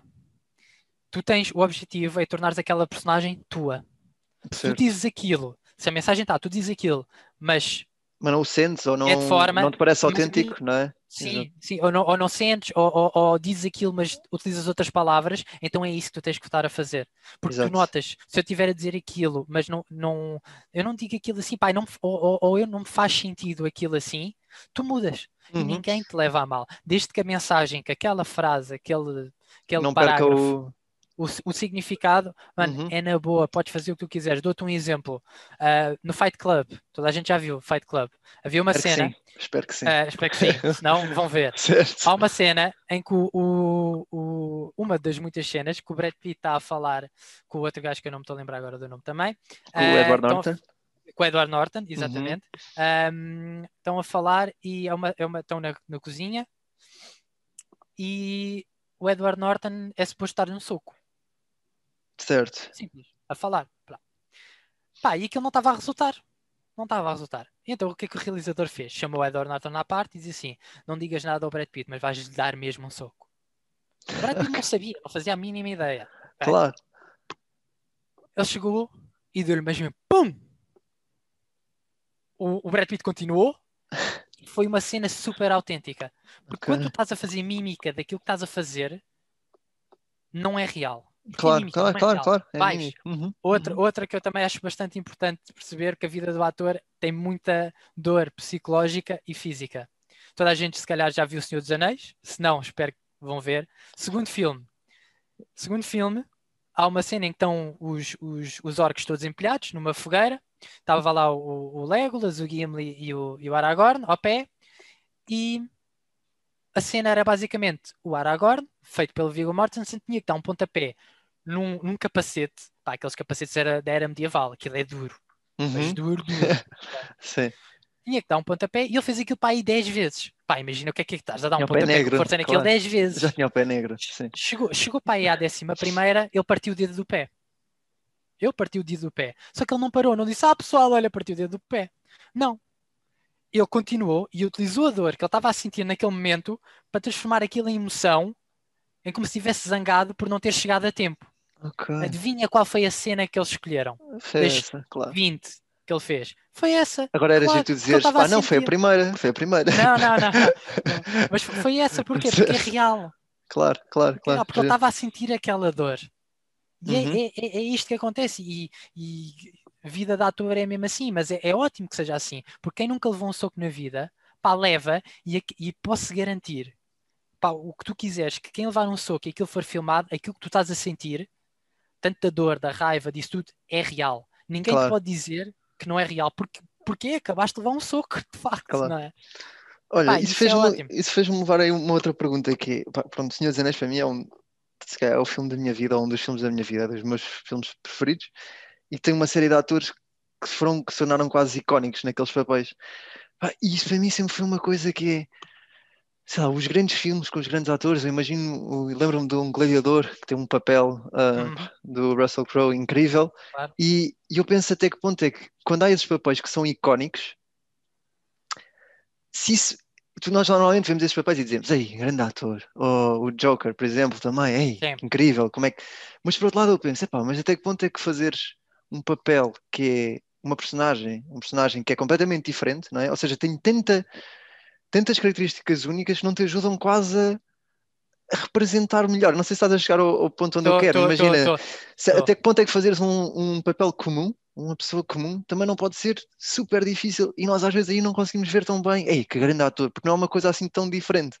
tu tens o objetivo é tornares aquela personagem tua. Se tu dizes aquilo, se a mensagem está, tu dizes aquilo, mas mas não o sentes ou não, é forma, não te parece autêntico, mas, não é? Sim, Exato. sim, ou não, ou não sentes, ou, ou, ou, dizes aquilo, mas utilizas outras palavras, então é isso que tu tens que estar a fazer. Porque Exato. tu notas, se eu estiver a dizer aquilo, mas não, não eu não digo aquilo assim, pai, não, ou, ou, eu não me faz sentido aquilo assim, tu mudas uhum. e ninguém te leva a mal. Desde que a mensagem, que aquela frase, aquele, aquele não parágrafo o, o significado, mano, uhum. é na boa, podes fazer o que tu quiseres. Dou-te um exemplo. Uh, no Fight Club, toda a gente já viu Fight Club. Havia uma espero cena. Que espero que sim. Uh, espero que sim, senão vão ver. Certo. Há uma cena em que o, o, o, uma das muitas cenas que o Brad Pitt está a falar com o outro gajo que eu não me estou a lembrar agora do nome também. Com uh, o Edward ah, Norton. com o Edward Norton, exatamente. Uhum. Um, estão a falar e é uma, é uma, estão na, na cozinha e o Edward Norton é suposto estar num soco. Certo. Simples. A falar. Pá, e aquilo não estava a resultar. Não estava a resultar. Então o que é que o realizador fez? Chamou o Edward Norton à parte e disse assim: Não digas nada ao Brad Pitt, mas vais-lhe dar mesmo um soco. O Brad Pitt não sabia, não fazia a mínima ideia. Claro. Ele chegou e deu-lhe mesmo PUM! O, o Brad Pitt continuou. Foi uma cena super autêntica. Porque okay. quando tu estás a fazer mímica daquilo que estás a fazer, não é real. Claro, mímica, claro, claro, claro, é uhum, outra, uhum. outra que eu também acho bastante importante perceber que a vida do ator tem muita dor psicológica e física. Toda a gente se calhar já viu O Senhor dos Anéis, se não, espero que vão ver. Segundo filme. Segundo filme, há uma cena em que estão os, os, os orcs todos empilhados numa fogueira. Estava lá o, o Legolas, o Gimli e o, e o Aragorn ao pé. E a cena era basicamente o Aragorn, feito pelo Viggo Mortensen, tinha que dar um pontapé num, num capacete, pá, aqueles capacetes era, da era medieval, aquilo é duro, uhum. mas duro, duro. Sim. Tinha que dar um pontapé e ele fez aquilo para aí 10 vezes. Pá, imagina o que é que estás a dar um pontapé negro, força naquilo claro. 10 vezes. Já tinha o pé negro. Sim. Chegou, chegou para aí à décima primeira, ele partiu o dedo do pé. Ele partiu o dedo do pé. Só que ele não parou, não disse, ah pessoal, olha, partiu o dedo do pé. Não. Ele continuou e utilizou a dor que ele estava a sentir naquele momento para transformar aquilo em emoção, em como se estivesse zangado por não ter chegado a tempo. Okay. Adivinha qual foi a cena que eles escolheram? Foi essa, claro. 20 que ele fez. Foi essa. Agora era claro, tu dizeres, ah, não, foi a primeira, foi a primeira. Não, não, não. não. Mas foi essa, porquê? Porque é real. Claro, claro, claro. porque ele estava a sentir aquela dor. E é, uhum. é, é, é, isto que acontece. E, e a vida da ator é mesmo assim, mas é, é, ótimo que seja assim. Porque quem nunca levou um soco na vida, pá, leva e, e posso garantir, pá, o que tu quiseres, que quem levar um soco e aquilo for filmado, aquilo que tu estás a sentir, tanto da dor, da raiva, disso tudo, é real. Ninguém claro. pode dizer que não é real, porque, porque acabaste de levar um soco, de facto, claro. não é? Olha, Pá, isso, isso, fez-me, é isso fez-me levar aí uma outra pergunta que, pronto, Senhor dos Anéis para mim é um, é o filme da minha vida, ou um dos filmes da minha vida, é dos meus filmes preferidos, e tem uma série de atores que foram, que se tornaram quase icónicos naqueles papéis. e isso para mim sempre foi uma coisa que é, sei lá, os grandes filmes com os grandes atores, eu imagino, lembro-me de um Gladiador que tem um papel uh, do Russell Crowe incrível, claro. e, e, eu penso até que ponto é que quando há esses papéis que são icónicos, se isso, tu, nós normalmente vemos esses papéis e dizemos, ei, grande ator, ou o Joker, por exemplo, também, ei, Sim. incrível, como é que... Mas por outro lado eu penso, epá, mas até que ponto é que fazeres um papel que é uma personagem, um personagem que é completamente diferente, não é? Ou seja, tem tanta tantas características únicas que não te ajudam quase a, a representar melhor. Não sei se estás a chegar ao, ao ponto onde tô, eu quero. Tô, Imagina, tô, se, até que ponto é que fazeres um, um, papel comum, uma pessoa comum, também não pode ser super difícil e nós às vezes aí não conseguimos ver tão bem. Ei, que grande ator, porque não é uma coisa assim tão diferente.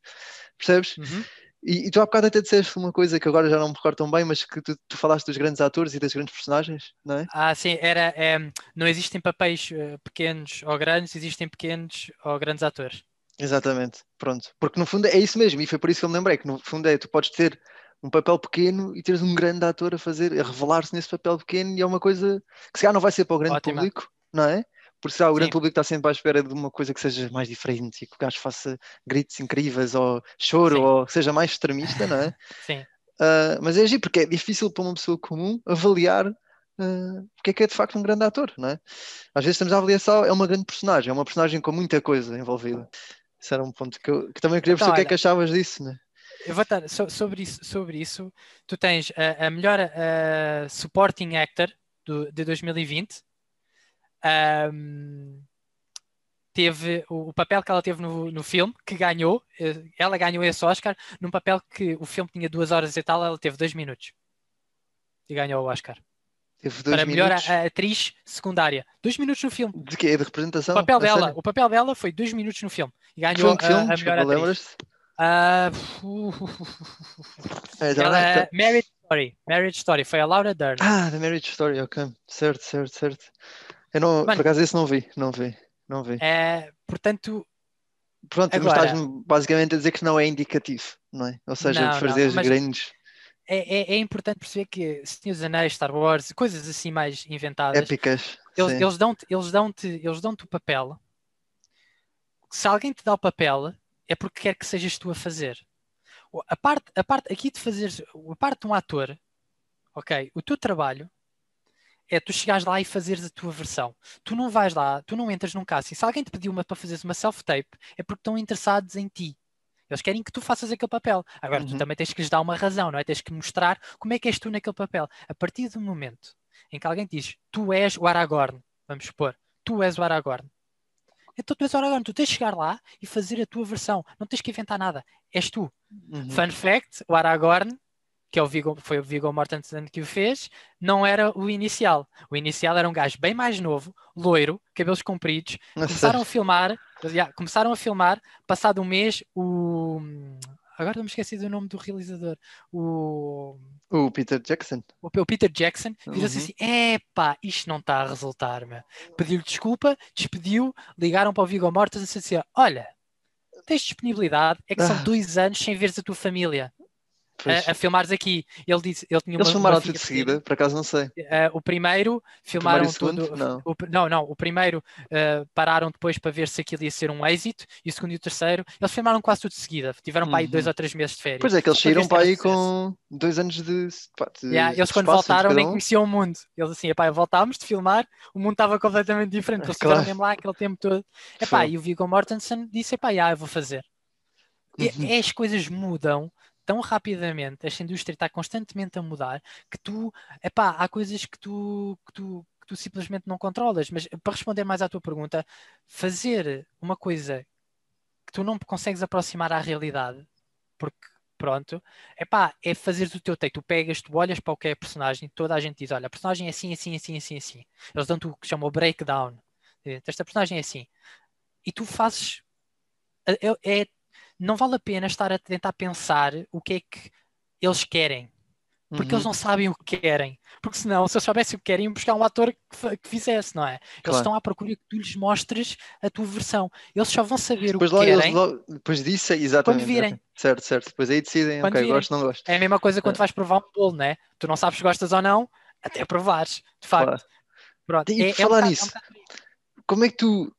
Percebes? Uhum. E, e, tu há bocado até disseste uma coisa que agora já não me recordo tão bem, mas que tu, tu, falaste dos grandes atores e das grandes personagens, não é? Ah, sim, era. É, não existem papéis uh, pequenos ou grandes, existem pequenos ou grandes atores. Exatamente, pronto. Porque no fundo é isso mesmo, e foi por isso que eu me lembrei, que no fundo é, tu podes ter um papel pequeno e teres um grande ator a fazer, a revelar-se nesse papel pequeno e é uma coisa que se calhar não vai ser para o grande Ótima. público, não é? Porque se o grande público está sempre à espera de uma coisa que seja mais diferente e que o gajo faça gritos incríveis ou choro Sim. ou seja mais extremista, não é? Sim. Uh, mas é agir, porque é difícil para uma pessoa comum avaliar uh, o que é que é de facto um grande ator, não é? Às vezes estamos a avaliar só, é uma grande personagem, é uma personagem com muita coisa envolvida. Isso era um ponto que eu que também queria perceber então, o que é que achavas disso, né? Eu vou estar so, sobre, isso, sobre isso. Tu tens a, a melhor uh, supporting actor do, de 2020. Um, teve o, o, papel que ela teve no, no filme, que ganhou, eh, ela ganhou esse Oscar, num papel que o filme tinha duas horas e tal, ela teve dois minutos. E ganhou o Oscar. Teve dois para melhor a, atriz secundária. Dois minutos no filme. De quê? De representação? O papel, dela, o papel dela foi dois minutos no filme. Ganhou que filme? a, a melhor atriz. Uh, ela, é Marriage Story. Marriage Story. Foi a Laura Dern. Ah, The Marriage Story, ok. Certo, certo, certo. Eu não, Mano, por acaso esse não vi, não vi, não vi. É, portanto... Pronto, agora, estás basicamente a dizer que não é indicativo, não é? Ou seja, não, fazer não, grandes é, é, é, importante perceber que Senhor dos Anéis, Star Wars, coisas assim mais inventadas. Épicas. Eles, eles dão-te eles dão eles dão o papel. Se alguém te dá o papel, é porque quer que sejas tu a fazer. A parte, a parte aqui de fazer, a parte de um ator, ok, o teu trabalho é tu chegares lá e fazeres a tua versão. Tu não vais lá, tu não entras num casting. Se alguém te pediu uma para fazeres uma self-tape, é porque estão interessados em ti. Eles querem que tu faças aquele papel. Agora, uhum. tu também tens que lhes dar uma razão, não é? Tens que mostrar como é que és tu naquele papel. A partir do momento em que alguém diz tu és o Aragorn, vamos supor, tu és o Aragorn. Então tu és Aragorn, tu tens de chegar lá e fazer a tua versão. Não tens que inventar nada. És tu. Uhum. Fun fact: o Aragorn que é o Viggo, foi o Viggo Mortensen que o fez, não era o inicial. O inicial era um gajo bem mais novo, loiro, cabelos compridos. Começaram a filmar, começaram a filmar, passado um mês, o. Agora não me esqueci do nome do realizador. O. O Peter Jackson. O, o Peter Jackson disse uhum. assim: epá, isto não está a resultar, meu. Pediu desculpa, despediu, ligaram para o Viggo Mortensen e disse assim: olha, tens disponibilidade, é que são ah. dois anos sem veres a tua família a, a, filmares aqui. Ele disse, ele tinha Eles uma, filmaram tudo de seguida, por acaso não sei. Uh, o primeiro filmaram o segundo, tudo. Não. O, não, não. O primeiro uh, pararam depois para ver se aquilo ia ser um êxito, e o segundo e o terceiro, eles filmaram quase tudo de seguida. Tiveram uhum. para aí dois uhum. ou três meses de férias. Pois é, que eles saíram para aí com dois anos de. Pá, de yeah, eles quando voltaram nem conheciam o mundo. Eles assim, epá, voltámos de filmar, o mundo estava completamente diferente. Eles claro. mesmo lá aquele tempo todo. Epá, e o Viggo Mortensen disse, epá, já, eu vou fazer. E, uhum. as coisas mudam tão rapidamente, esta indústria está constantemente a mudar, que tu, epá, há coisas que tu, que tu, que tu simplesmente não controlas. Mas para responder mais à tua pergunta, fazer uma coisa que tu não consegues aproximar à realidade, porque pronto, epá, é fazer o teu take. Tu pegas, tu olhas para o que é a personagem, toda a gente diz: olha, a personagem é assim, assim, assim, assim, assim. Eles dão-te o que chama o breakdown. Esta personagem é assim. E tu fazes. É, é não vale a pena estar a tentar pensar o que é que eles querem. Porque uhum. eles não sabem o que querem. Porque senão, se eles soubessem o que querem, buscar um ator que, que fizesse, não é? Eles claro. estão à procura que tu lhes mostres a tua versão. Eles só vão saber depois o que querem. Eles, depois disso, exatamente. Quando virem. Certo, certo. Depois aí decidem, quando ok, virem. gosto, não gosto. É a mesma coisa quando é. vais provar um bolo, não é? Tu não sabes se gostas ou não, até provares, de facto. Claro. Pronto. E é, falar é um nisso, é um como é que tu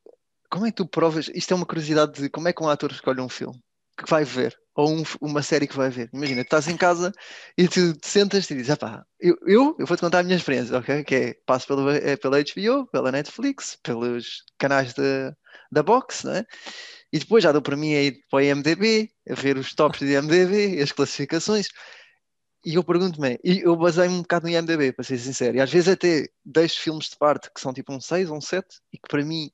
como é que tu provas? Isto é uma curiosidade de como é que um ator escolhe um filme que vai ver, ou um, uma série que vai ver. Imagina, tu estás em casa e tu te sentas e dizes, pá, eu, eu, eu vou-te contar a minha experiência, ok? Que é, passo pelo, é, pela HBO, pela Netflix, pelos canais da, da Box, né? E depois já dou para mim a ir para o IMDB, a ver os tops de IMDB, as classificações. E eu pergunto-me, e eu basei-me um bocado no IMDB, para ser sincero, e às vezes até deixo filmes de parte que são tipo um 6 ou um 7, e que para mim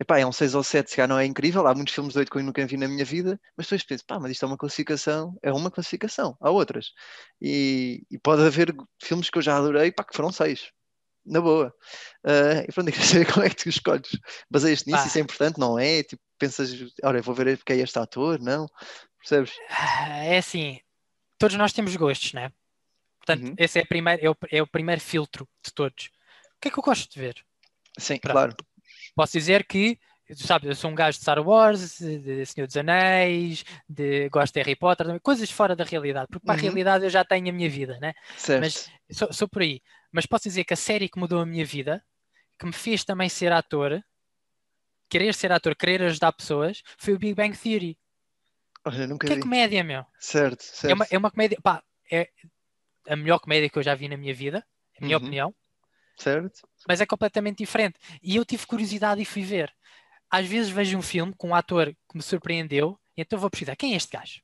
Epá, é um 6 ou 7, se calhar não é incrível. Há muitos filmes de 8 que eu nunca vi na minha vida, mas depois penso, pá, mas isto é uma classificação, é uma classificação, há outras. E, e pode haver filmes que eu já adorei, pá, que foram 6. Na boa. Uh, e pronto, eu queria saber como é que tu escolhes. Baseias nisso, isso é importante, não é? Tipo, pensas, olha, vou ver porque é este ator, não? Percebes? Ah, é assim, todos nós temos gostos, né? Portanto, uhum. esse é, primeiro, é, o, é o primeiro filtro de todos. O que é que eu gosto de ver? Sim, Pronto. claro posso dizer que sabe, eu sou um gajo de Star Wars, de Senhor dos Anéis, de gosto de Harry Potter, coisas fora da realidade, porque para uhum. a realidade eu já tenho a minha vida, né? Certo. Mas sou, sou, por aí. Mas posso dizer que a série que mudou a minha vida, que me fez também ser ator, querer ser ator, querer ajudar pessoas, foi o Big Bang Theory. Olha, nunca que vi. é comédia, meu. Certo, certo. É uma, é uma comédia, pá, é a melhor comédia que eu já vi na minha vida, a minha uhum. opinião. Certo. Mas é completamente diferente. E eu tive curiosidade e fui ver. às vezes vejo um filme com um ator que me surpreendeu, e então vou pesquisar quem é este gajo?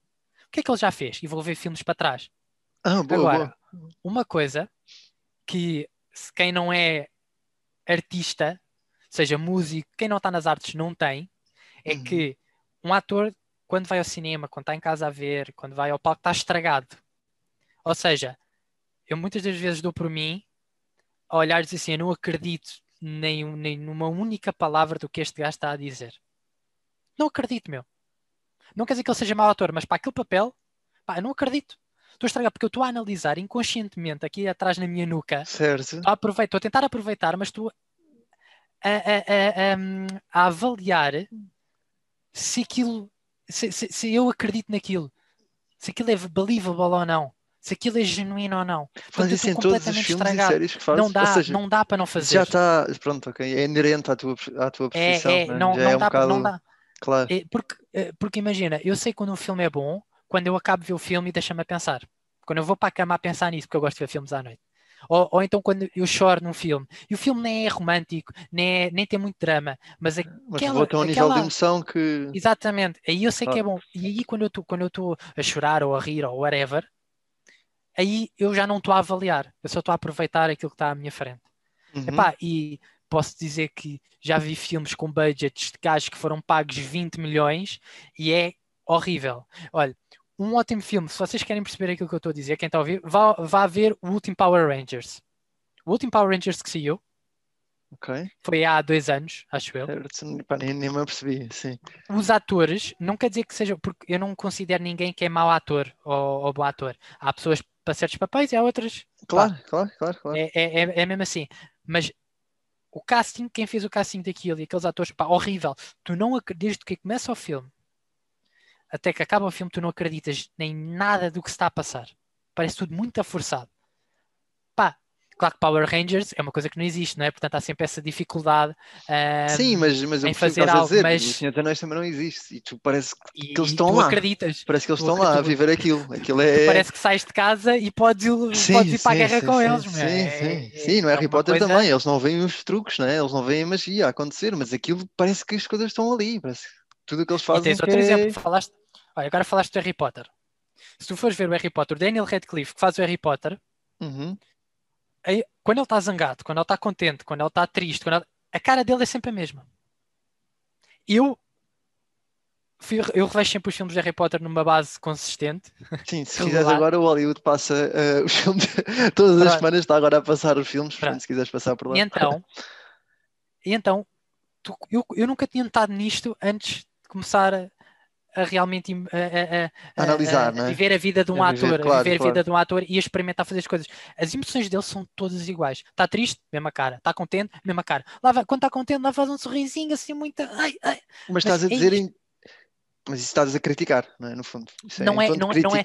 O que é que ele já fez? E vou ver filmes para trás. Ah, boa, Agora, boa. uma coisa que quem não é artista, seja músico, quem não está nas artes não tem, é uhum. que um ator, quando vai ao cinema, quando está em casa a ver, quando vai ao palco, está estragado. Ou seja, eu muitas das vezes dou por mim a olhar e dizer assim: eu não acredito nem, nem numa única palavra do que este gajo está a dizer. Não acredito, meu. Não quer dizer que ele seja mau ator, mas para aquele papel, pá, eu não acredito. Estou a estragar porque eu estou a analisar inconscientemente aqui atrás na minha nuca. Certo. Estou a, aproveitar, estou a tentar aproveitar, mas estou a, a, a, a avaliar se aquilo, se, se, se, eu acredito naquilo, se aquilo é believable ou não, se aquilo é genuíno ou não. Faz isso em todos os filmes estragado. e séries que fazes. Não dá, seja, não dá para não fazer. Já está, pronto, ok, é inerente à tua, à tua é, profissão. É, é, não, não, é um dá, bocado... não dá. Claro. É, porque, é, porque imagina, eu sei quando um filme é bom, quando eu acabo de ver o filme e deixa-me a pensar. Quando eu vou para a cama a pensar nisso, porque eu gosto de ver filmes à noite. Ou, ou, então quando eu choro num filme. E o filme nem é romântico, nem, é, nem tem muito drama, mas aquela... Mas volta a um nível de emoção que... Exatamente. Aí eu sei ah. que é bom. E aí quando eu estou a chorar ou a rir ou whatever, aí eu já não estou a avaliar. Eu só estou a aproveitar aquilo que está à minha frente. Uhum. Epá, e posso dizer que já vi filmes com budgets de gajos que foram pagos 20 milhões e é horrível. Olha, um ótimo filme. Se vocês querem perceber aquilo que eu estou a dizer, quem está a ouvir, vá, vá ver o último Power Rangers. O último Power Rangers que saiu okay. foi há dois anos, acho eu. Pá, nem, nem me apercebi, sim. Os atores, não quer dizer que seja, porque eu não considero ninguém que é mau ator ou, ou bom ator. Há pessoas para certos papéis e há outras. Claro, pá, claro, claro, claro. É, é, é, é mesmo assim. Mas o casting, quem fez o casting daquilo e aqueles atores, pá, horrível. Tu não desde que começa o filme até que acaba o filme, tu não acreditas nem nada do que se está a passar. Parece tudo muito forçado. Pá, claro que Power Rangers é uma coisa que não existe, não é? Portanto, há sempre essa dificuldade um, Sim, mas, mas em fazer algo. Dizer, mas... O Senhor Anéis também não existe. E tu parece que, e, que eles estão lá. acreditas. Parece que eles estão lá a viver aquilo. aquilo é... parece que sais de casa e podes ir, sim, podes ir para sim, a guerra sim, com eles. Sim, é, sim. É, sim, no é Harry Potter coisa... também. Eles não veem os truques, né? eles não veem a magia a acontecer, mas aquilo parece que as coisas estão ali. Parece tudo o que eles fazem. E tens outro é... exemplo, falaste, Olha, agora falaste do Harry Potter. Se tu fores ver o Harry Potter, o Daniel Radcliffe, que faz o Harry Potter, uhum. Quando ele está zangado, quando ele está contente, quando ele está triste, ele... a cara dele é sempre a mesma. Eu eu revejo sempre os filmes de Harry Potter numa base consistente. Sim, se quiseres agora o Hollywood passa uh, os filmes todas Pronto. as semanas está agora a passar os filmes, portanto, se quiseres passar por lá. E então, e então tu, eu, eu nunca tinha notado nisto antes de começar a, a realmente a, a, a analisar, a, a, viver a vida de um ator, claro, viver claro. a vida de um ator e experimentar fazer as coisas. As emoções dele são todas iguais. Está triste, mesma cara. Está contente, mesma cara. Lá vai, quando está contente, lá faz um sorrisinho assim, muito. Ai, ai. Mas, Mas estás a é dizer. Em... Mas isso estás a criticar, não é? No fundo. Isso é não, é, não, é, não, é,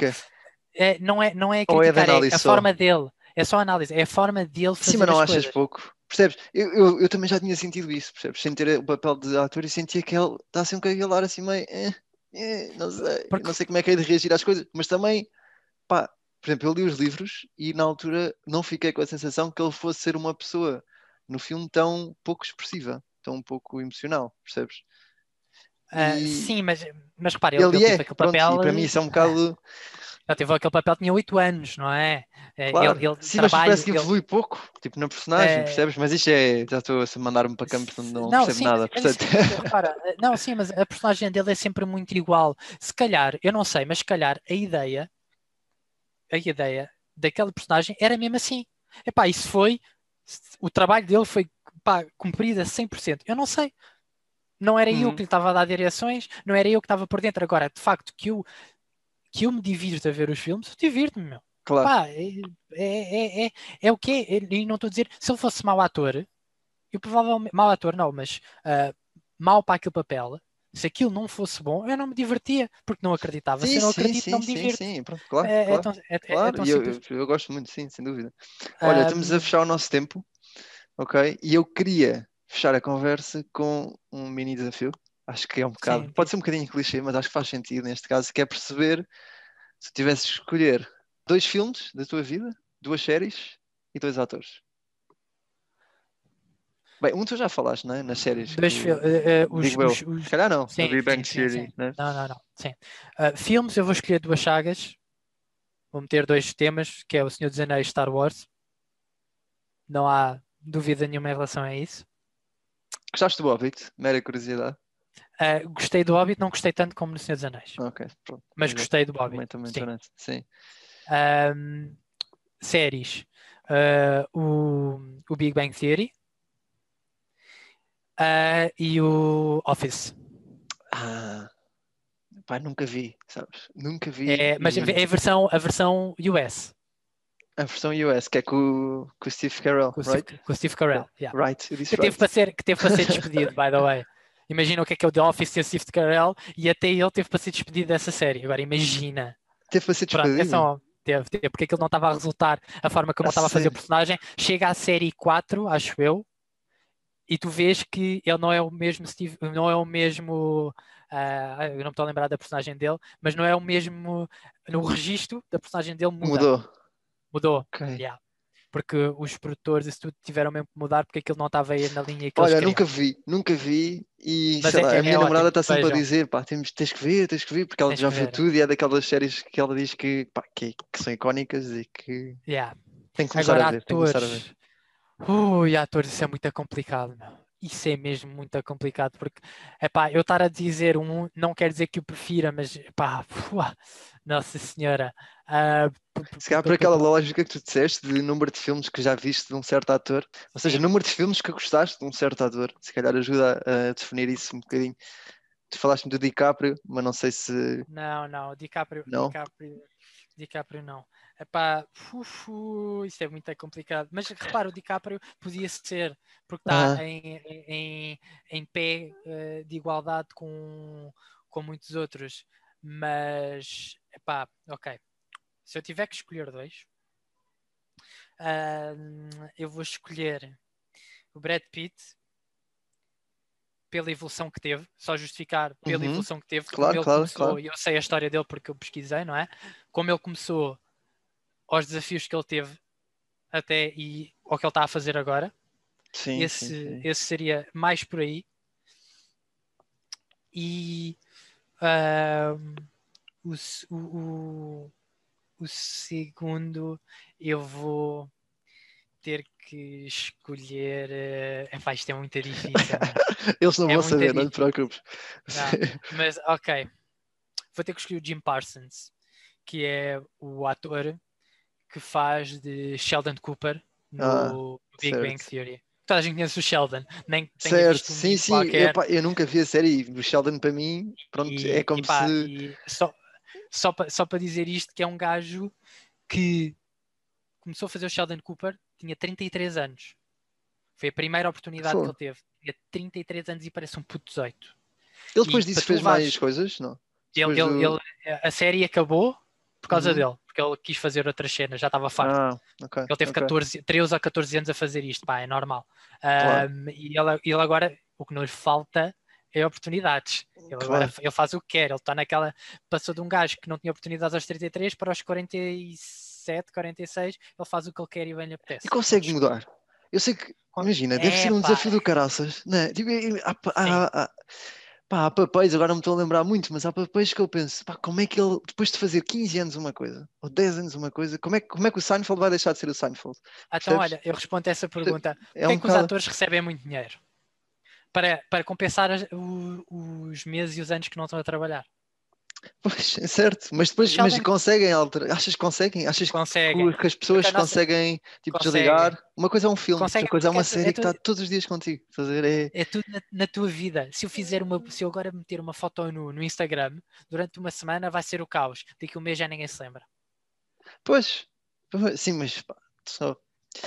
é, não é, não é criticar, é, é a forma dele. É só análise, é a forma dele fazer. Sim, mas não achas coisas. pouco. Percebes? Eu, eu, eu, também já tinha sentido isso, percebes? Sem ter o papel de ator e sentia que ele está assim com aquele ar assim meio. Eh é, não sei, Porque... não sei como é que é de reagir às coisas, mas também, pá, por exemplo, eu li os livros e na altura não fiquei com a sensação que ele fosse ser uma pessoa no filme tão pouco expressiva, tão pouco emocional, percebes? Uh, e... Sim, mas, mas repare, ele, ele é, aquele pronto, papel. para mim isso é um bocado. Já teve aquele papel, tinha 8 anos, não é? é claro. Ele, ele Sim, trabalha, mas parece que ele... evolui pouco, tipo na personagem, é... percebes? Mas isto é, já estou a mandar-me para campo, não, não percebo sim, nada. Portanto... Sim, repara, não, sim, mas a personagem dele é sempre muito igual. Se calhar, eu não sei, mas se calhar a ideia, a ideia daquela personagem era mesmo assim. Epá, isso foi, o trabalho dele foi pá, cumprido a 100%. Eu não sei. Não era eu uhum. que lhe estava a dar direções, não era eu que estava por dentro. Agora, de facto, que eu que eu me divirto a ver os filmes, eu divirto-me, meu. Claro. Pá, é, é, é, é, é o que é. E não estou a dizer, se ele fosse mau ator, eu provavelmente. Mau ator não, mas uh, mau para aquele papel, se aquilo não fosse bom, eu não me divertia, porque não acreditava. Sim, se eu não sim, acredito, sim, não me divirto. Sim, sim, pronto, claro. É, claro, é tão, é, claro. É eu, eu, eu, gosto muito, sim, sem dúvida. Olha, um... estamos a fechar o nosso tempo, ok? E eu queria fechar a conversa com um mini desafio. Acho que é um bocado, Sim. pode ser um bocadinho clichê, mas acho que faz sentido neste caso, que é perceber se tivesses de escolher dois filmes da tua vida, duas séries e dois atores. Bem, um tu já falaste, não é? Nas séries. Dois filmes. Uh, uh, os, os, os... Se calhar não. Sim, Big Bang sim, Theory. Sim, né? Não, não, não. Sim. Uh, filmes, eu vou escolher duas sagas. Vou meter dois temas, que é O Senhor dos Anéis Star Wars. Não há dúvida nenhuma em relação a isso. Gostaste do Hobbit? Mera curiosidade. Uh, gostei do Hobbit, não gostei tanto como no Senhor dos Anéis. Ok, pronto. Mas gostei do Hobbit. Também, também sim. sim. Um, séries. Uh, o, o Big Bang Theory uh, e o Office. Ah, pá, nunca vi, sabes? Nunca vi. É, mas é a versão, a versão US. A versão US, que é com, com o Steve Carell, com right? Steve, com o Steve Carell, yeah. Right, que, right. Teve para ser, que teve para ser despedido, by the way. Imagina o que é que é o The Office e o Steve Carell e até ele teve para ser despedido dessa série. Agora imagina. Teve para ser despedido? Pronto, é só, teve, teve, porque aquilo não estava a resultar a forma como ele estava a fazer o personagem. Chega à série 4, acho eu, e tu vês que ele não é o mesmo Steve, não é o mesmo uh, eu não me estou a lembrar da personagem dele, mas não é o mesmo no registro da personagem dele muda. mudou mudou okay. yeah. Porque os produtores isso tudo tiveram mesmo que mudar porque aquilo não estava aí na linha que olha nunca vi nunca vi e sei é, lá, a minha é namorada está sempre vejam. a dizer pá, temos, tens que ver, tens que ver porque ela tens já viu tudo e é daquelas séries que ela diz que, pá, que, que são icónicas e que yeah. tem que começar Agora, a ver, atores, tem que começar a ver. Ui, atores, isso é muito complicado, meu. Isso é mesmo muito complicado, porque, epá, eu estar a dizer um, não quer dizer que o prefira, mas, pá, nossa senhora. Uh, Se calhar por aquela lógica que tu disseste de número de filmes que já viste de um certo ator, ou seja, número de filmes que gostaste de um certo ator, se calhar ajuda a definir isso um bocadinho. Tu falaste-me do DiCaprio, mas não sei se. Não, não, DiCaprio não. DiCaprio, DiCaprio não. Epá, ufu, isso é muito complicado. Mas repara, o DiCaprio podia ser, porque está ah. em, em, em pé uh, de igualdade com, com muitos outros. Mas, epá, ok. Se eu tiver que escolher dois, uh, eu vou escolher o Brad Pitt pela evolução que teve, só justificar pela uhum. evolução que teve, claro, como ele claro, começou, claro. e eu sei a história dele porque eu pesquisei, não é? Como ele começou aos desafios que ele teve até e ao que ele está a fazer agora. Sim, esse, sim, sim. esse seria mais por aí. E uh, o, o, o segundo eu vou ter que escolher. Uh, epá, isto é muito difícil. Eles não é vão saber, difícil. não te preocupes. Não, mas ok, vou ter que escolher o Jim Parsons, que é o ator que faz de Sheldon Cooper no ah, Big certo. Bang Theory. Toda a gente conhece o Sheldon, nem Certo, sim, sim. Eu, eu, nunca vi a série. O Sheldon, para mim, pronto, e, é como e, pá, se. só só para só dizer isto, que é um gajo que começou a fazer o Sheldon Cooper, tinha 33 anos. Foi a primeira oportunidade que ele teve. Tinha 33 anos e parece um puto 18. Ele depois e, disso fez mais coisas, não? Ele, ele, do... ele, a série acabou por causa uhum. dele, porque ele quis fazer outras cenas, já estava farto. Ah, okay, ele teve okay. 14, 13 ou 14 anos a fazer isto, pá, é normal. Claro. Um, e ele, ele agora, o que não lhe falta é oportunidades. Ele, claro. agora, ele faz o que quer, ele está naquela. Passou de um gajo que não tinha oportunidades aos 33 para os 47, 46, ele faz o que ele quer e bem lhe apetece. E consegue mudar. Eu sei que, imagina, deve é, ser um pá. desafio do caraças, né? Tipo, há, há, há, pá, há papéis, agora não me estou a lembrar muito, mas há papéis que eu penso, pá, como é que ele, depois de fazer 15 anos uma coisa, ou 10 anos uma coisa, como é, como é que o Seinfeld vai deixar de ser o Seinfeld? Ah, então, olha, eu respondo a essa pergunta. É Porquê um é que bocado... os atores recebem muito dinheiro? Para, para compensar as, o, os meses e os anos que não estão a trabalhar. Pois, é certo, mas depois mas conseguem alterar. Achas que conseguem? Achas conseguem. que as pessoas nossa... conseguem tipo, conseguem. desligar? Uma coisa é um filme, conseguem, outra coisa é uma série é tu... que está todos os dias contigo. É... é tudo na, na, tua vida. Se eu fizer uma, se eu agora meter uma foto no, no Instagram, durante uma semana vai ser o caos. Daqui a um mês já ninguém se lembra. Pois, sim, mas pá, só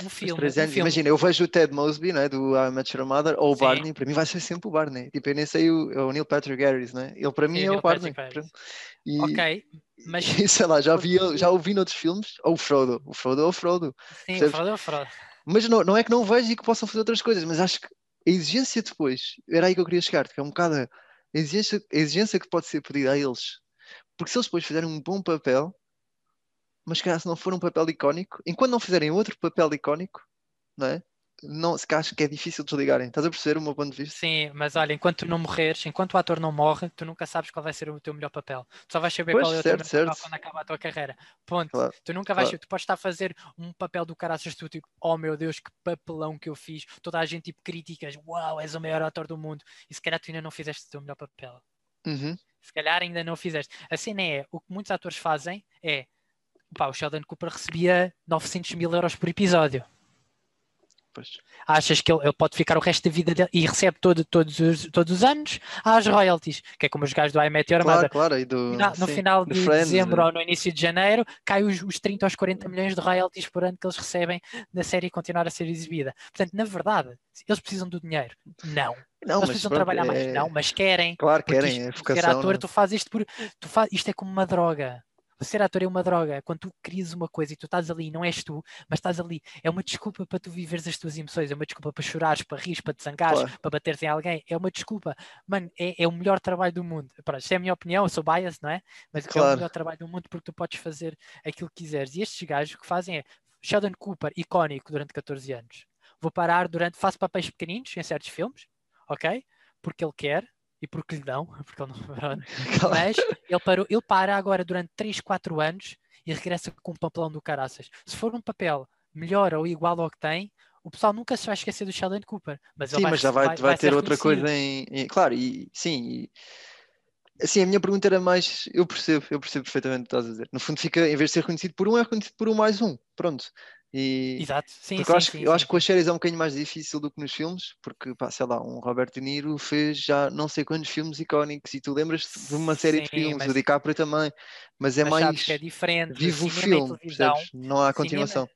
um filme, um filme. Imagina, eu vejo o Ted Mosby, né, do I Met Your Mother, ou o Sim. Barney, para mim vai ser sempre o Barney. Tipo, eu nem sei o, é o Neil Patrick Harris, né? Ele para mim Sim, é o Barney. E, ok, mas. E, sei lá, já, vi, já ouvi noutros filmes, ou o Frodo. O Frodo é o Frodo. Sim, o Frodo é o Frodo. Mas não, não é que não vejo e que possam fazer outras coisas, mas acho que a exigência depois, era aí que eu queria chegar, que é um bocado a exigência, a exigência que pode ser pedida a eles. Porque se eles depois fizerem um bom papel, mas se não for um papel icónico, enquanto não fizerem outro papel icónico, não é? não, se acho que é difícil desligarem. Estás a perceber o meu ponto de vista? Sim, mas olha, enquanto tu não morreres, enquanto o ator não morre, tu nunca sabes qual vai ser o teu melhor papel. Tu só vais saber pois, qual é o teu certo. papel quando acaba a tua carreira. Ponto. Claro, tu nunca vais claro. tu podes estar a fazer um papel do caraças tu tipo, oh meu Deus, que papelão que eu fiz. Toda a gente tipo críticas, uau, és o maior ator do mundo. E se calhar tu ainda não fizeste o teu melhor papel. Uhum. Se calhar ainda não fizeste. A cena é, o que muitos atores fazem é, pá, o Sheldon Cooper recebia 900 mil euros por episódio. Pois. Achas que ele, ele, pode ficar o resto da vida dele e recebe todo, todos, os, todos os anos as royalties, que é como os gajos do I Met Your Claro, claro. E do, No, no sim, final do de Friends, dezembro né? ou no início de janeiro, cai os, os 30 aos 40 milhões de royalties por ano que eles recebem da série continuar a ser exibida. Portanto, na verdade, eles precisam do dinheiro. Não. Não, eles precisam pronto, trabalhar mais. é- Não, mas querem. Claro, querem, isto, é ser vocação. ator, né? tu fazes isto por. Tu faz, isto é como uma droga. Ser ator é uma droga. Quando tu crias uma coisa e tu estás ali, não és tu, mas estás ali, é uma desculpa para tu viveres as tuas emoções, é uma desculpa para chorares, para rires, para te zangares, Claro. para bateres em alguém, é uma desculpa. Mano, é, é o melhor trabalho do mundo. Pronto, isto é a minha opinião, eu sou bias, não é? Mas é o Claro. melhor trabalho do mundo porque tu podes fazer aquilo que quiseres. E estes gajos o que fazem é Sheldon Cooper, icónico durante 14 anos. Vou parar durante, faço papéis pequeninos em certos filmes, ok? Porque ele quer e porque lhe dão, porque ele não. pronto. Mas ele, parou, ele para agora durante 3, 4 anos e regressa com um papelão do caraças. Se for um papel melhor ou igual ao que tem, o pessoal nunca se vai esquecer do Sheldon Cooper. Mas Sim, vai, mas já vai, vai, ser ter outra coisa em, em- Claro, e sim. E, assim, a minha pergunta era mais. Eu percebo, eu percebo perfeitamente o que estás a dizer. No fundo, fica, em vez de ser reconhecido por um, é reconhecido por um mais um. Pronto. E, Exato, sim, porque sim, eu acho, sim, que- eu acho que com as séries é um bocadinho mais difícil do que nos filmes, porque, pá, sei lá, um Robert De Niro fez já não sei quantos filmes icónicos e tu lembras de uma série de filmes, mas- o DiCaprio também, mas é mas mais é diferente. vivo o cinema filme? Não há continuação.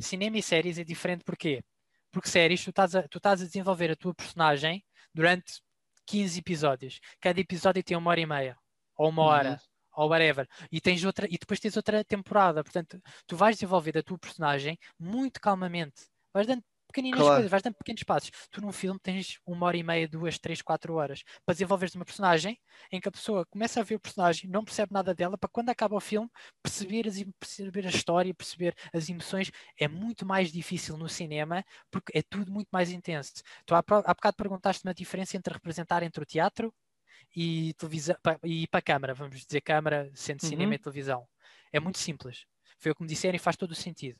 cinema e séries é diferente porquê? Porque séries, tu estás, a, tu estás a desenvolver a tua personagem durante 15 episódios. Cada episódio tem uma hora e meia, ou uma hora, Uhum. Ou whatever. E, tens outra, e depois tens outra temporada. Portanto, tu vais desenvolver a tua personagem muito calmamente. Vais dando pequeninas Claro. coisas, vais dando pequenos passos. Tu num filme tens uma hora e meia, duas, três, quatro horas para desenvolveres uma personagem em que a pessoa começa a ver o personagem, não percebe nada dela, para quando acaba o filme perceber, as, perceber a história, perceber as emoções. É muito mais difícil no cinema porque é tudo muito mais intenso. Tu há, há bocado perguntaste-me a diferença entre representar entre o teatro e televisão e para a câmara, vamos dizer câmara, sendo cinema Uhum. e televisão. É muito simples. Foi o que me disseram e faz todo o sentido.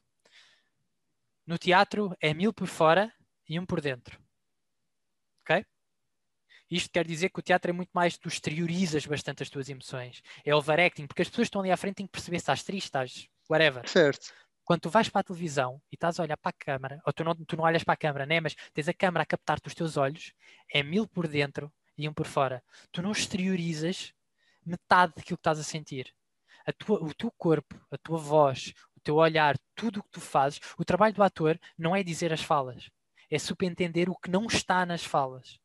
No teatro é mil por fora e um por dentro. Ok? Isto quer dizer que o teatro é muito mais, tu exteriorizas bastante as tuas emoções. É overacting, porque as pessoas que estão ali à frente têm que perceber se estás triste, estás whatever. Certo. Quando tu vais para a televisão e estás a olhar para a câmara, ou tu não, tu não olhas para a câmara, né? mas tens a câmara a captar-te os teus olhos, é mil por dentro um por fora. Tu não exteriorizas metade daquilo que estás a sentir. A tua, o teu corpo, a tua voz, o teu olhar, tudo o que tu fazes, o trabalho do ator não é dizer as falas, é subentender o que não está nas falas.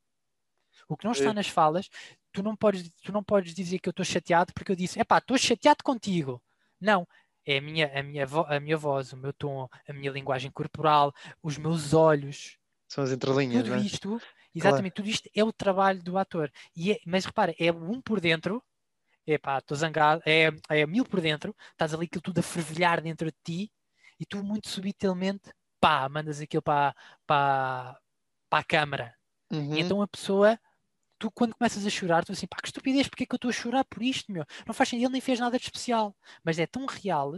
O que não está É. nas falas, tu não podes, tu não podes dizer que eu estou chateado porque eu disse, epá, estou chateado contigo. Não, é a minha, a, minha vo- a minha voz, o meu tom, a minha linguagem corporal, os meus olhos, São as entrelinhas, tudo não é? isto, exatamente, tudo isto é o trabalho do ator. E é- mas repara, é um por dentro, é pá, estou zangado, é, é mil por dentro, estás ali aquilo tudo a fervilhar dentro de ti e tu muito subtilmente, pá, mandas aquilo para, para, para a câmara. Uhum. E então a pessoa, tu quando começas a chorar, tu assim, pá, que estupidez, porque é que eu estou a chorar por isto, meu? Não faz sentido, ele nem fez nada de especial, mas é tão real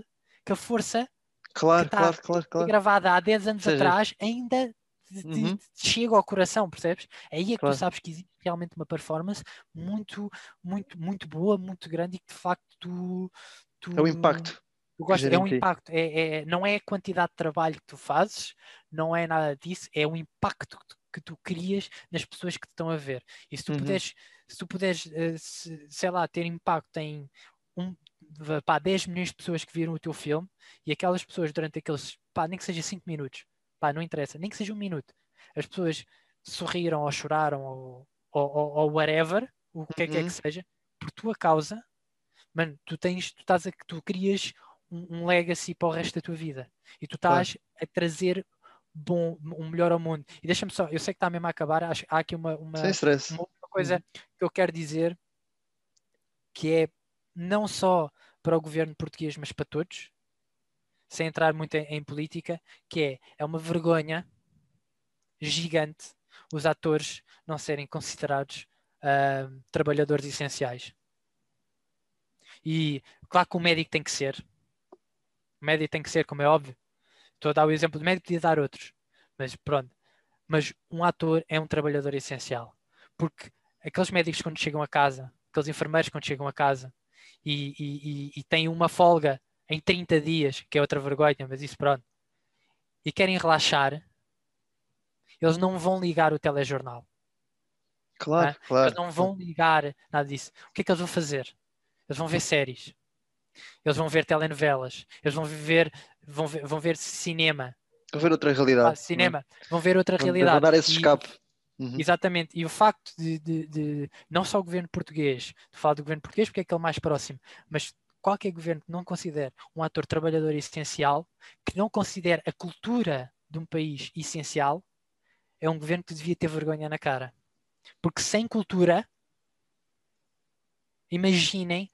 que a força Claro, que tá- claro, claro, claro. gravada há 10 anos seja, atrás ainda te, Uhum. te chega ao coração, percebes? Aí é que Claro. tu sabes que existe realmente uma performance muito, muito, muito boa, muito grande e que de facto tu, tu, É o impacto. tu gostas, é um impacto, é, é- não é a quantidade de trabalho que tu fazes, não é nada disso, é o impacto que tu, que tu crias nas pessoas que te estão a ver. E se tu Uhum. puderes, se tu puderes, eh, se- sei lá, ter impacto em um, pá, 10 milhões de pessoas que viram o teu filme e aquelas pessoas durante aqueles, pá, nem que seja 5 minutos, pá, não interessa, nem que seja um minuto, as pessoas sorriram ou choraram ou, ou, ou- whatever, o que é que é Uhum. que seja, por tua causa, mano, tu tens, tu estás a, tu crias um, um legacy para o resto da tua vida e tu Claro. estás a trazer bom, um melhor ao mundo. E deixa-me só, eu sei que está mesmo a acabar, acho, há aqui uma, uma, uma outra coisa que eu quero dizer que é não só para o governo português, mas para todos, sem entrar muito em, em política, que é, é uma vergonha gigante os atores não serem considerados uh, trabalhadores essenciais. E claro que o médico tem que ser. O médico tem que ser, como é óbvio. Estou a dar o exemplo do médico, podia dar outros. Mas pronto. Mas um ator é um trabalhador essencial. Porque aqueles médicos quando chegam a casa, aqueles enfermeiros quando chegam a casa e, e, e, e têm uma folga em 30 dias, que é outra vergonha, mas isso pronto, e querem relaxar, eles não vão ligar o telejornal. Claro, é? claro. Eles não vão ligar nada disso. O que é que eles vão fazer? Eles vão ver séries. Eles vão ver telenovelas. Eles vão ver, vão ver, vão ver cinema. Vão ver outra realidade. Ah, cinema. Vão ver outra vão, realidade. Vão dar esse escape. Uhum. Exatamente. E o facto de, de, de, não só o governo português, de falar do governo português porque é aquele mais próximo, mas qualquer governo que não considere um ator trabalhador essencial, que não considere a cultura de um país essencial, é um governo que devia ter vergonha na cara. Porque sem cultura, imaginem,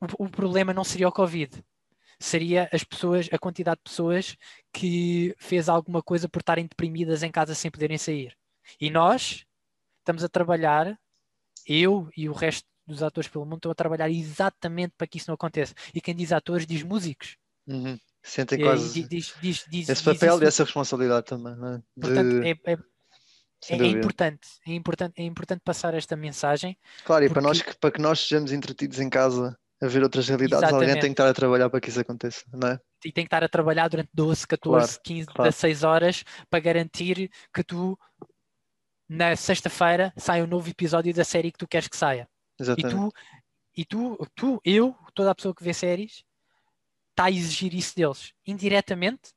o, o problema não seria o Covid. Seria as pessoas, a quantidade de pessoas que fez alguma coisa por estarem deprimidas em casa sem poderem sair. E nós estamos a trabalhar, eu e o resto dos atores pelo mundo estão a trabalhar exatamente para que isso não aconteça. E quem diz atores diz músicos. Uhum. Sentem quase diz, diz, diz, esse papel e essa responsabilidade também. É? De... Portanto, é, é, é, é, importante, é importante, é importante passar esta mensagem. Claro, porque... e para, nós, para que nós sejamos entretidos em casa a ver outras realidades, Exatamente. alguém tem que estar a trabalhar para que isso aconteça, não é? E tem que estar a trabalhar durante 12, 14, claro, 15, claro. 16 horas para garantir que tu, na sexta-feira, saia um novo episódio da série que tu queres que saia. Exatamente. E tu, e tu, tu, eu, toda a pessoa que vê séries, está a exigir isso deles. Indiretamente,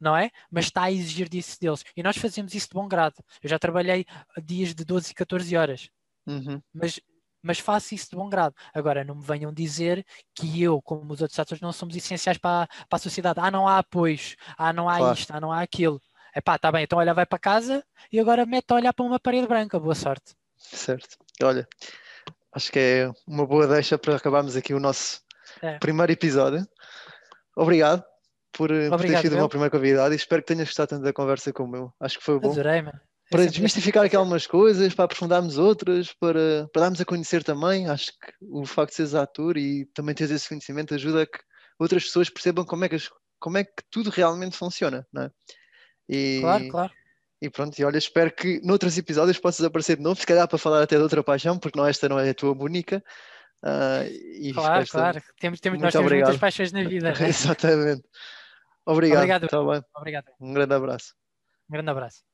não é? Mas está a exigir disso deles. E nós fazemos isso de bom grado. Eu já trabalhei dias de 12 e 14 horas. Uhum. Mas, mas faço isso de bom grado. Agora, não me venham dizer que eu, como os outros atores, não somos essenciais para, para a sociedade. Ah, não há apoios. Ah, não há claro. isto. Ah, não há aquilo. É pá, tá bem. Então, olha, vai para casa e agora mete a olhar para uma parede branca. Boa sorte. Certo. Olha, acho que é uma boa deixa para acabarmos aqui o nosso é. primeiro episódio. Obrigado por, Obrigado, por ter sido o meu primeiro convidado e espero que tenhas gostado tanto da conversa como eu. Acho que foi bom. Adorei, mano. É para desmistificar aqui algumas coisas, para aprofundarmos outras, para, para darmos a conhecer também. Acho que o facto de seres ator e também teres esse conhecimento ajuda a que outras pessoas percebam como é que, as, como é que tudo realmente funciona, não é? E, claro, claro. E pronto, e olha, espero que noutros episódios possas aparecer de novo, se calhar para falar até de outra paixão, porque não, esta não é a tua única. Uh, claro, claro. Temos, temos, nós temos muitas paixões na vida. Exatamente. Obrigado. Obrigado. Tá Obrigado. Um grande abraço. Um grande abraço.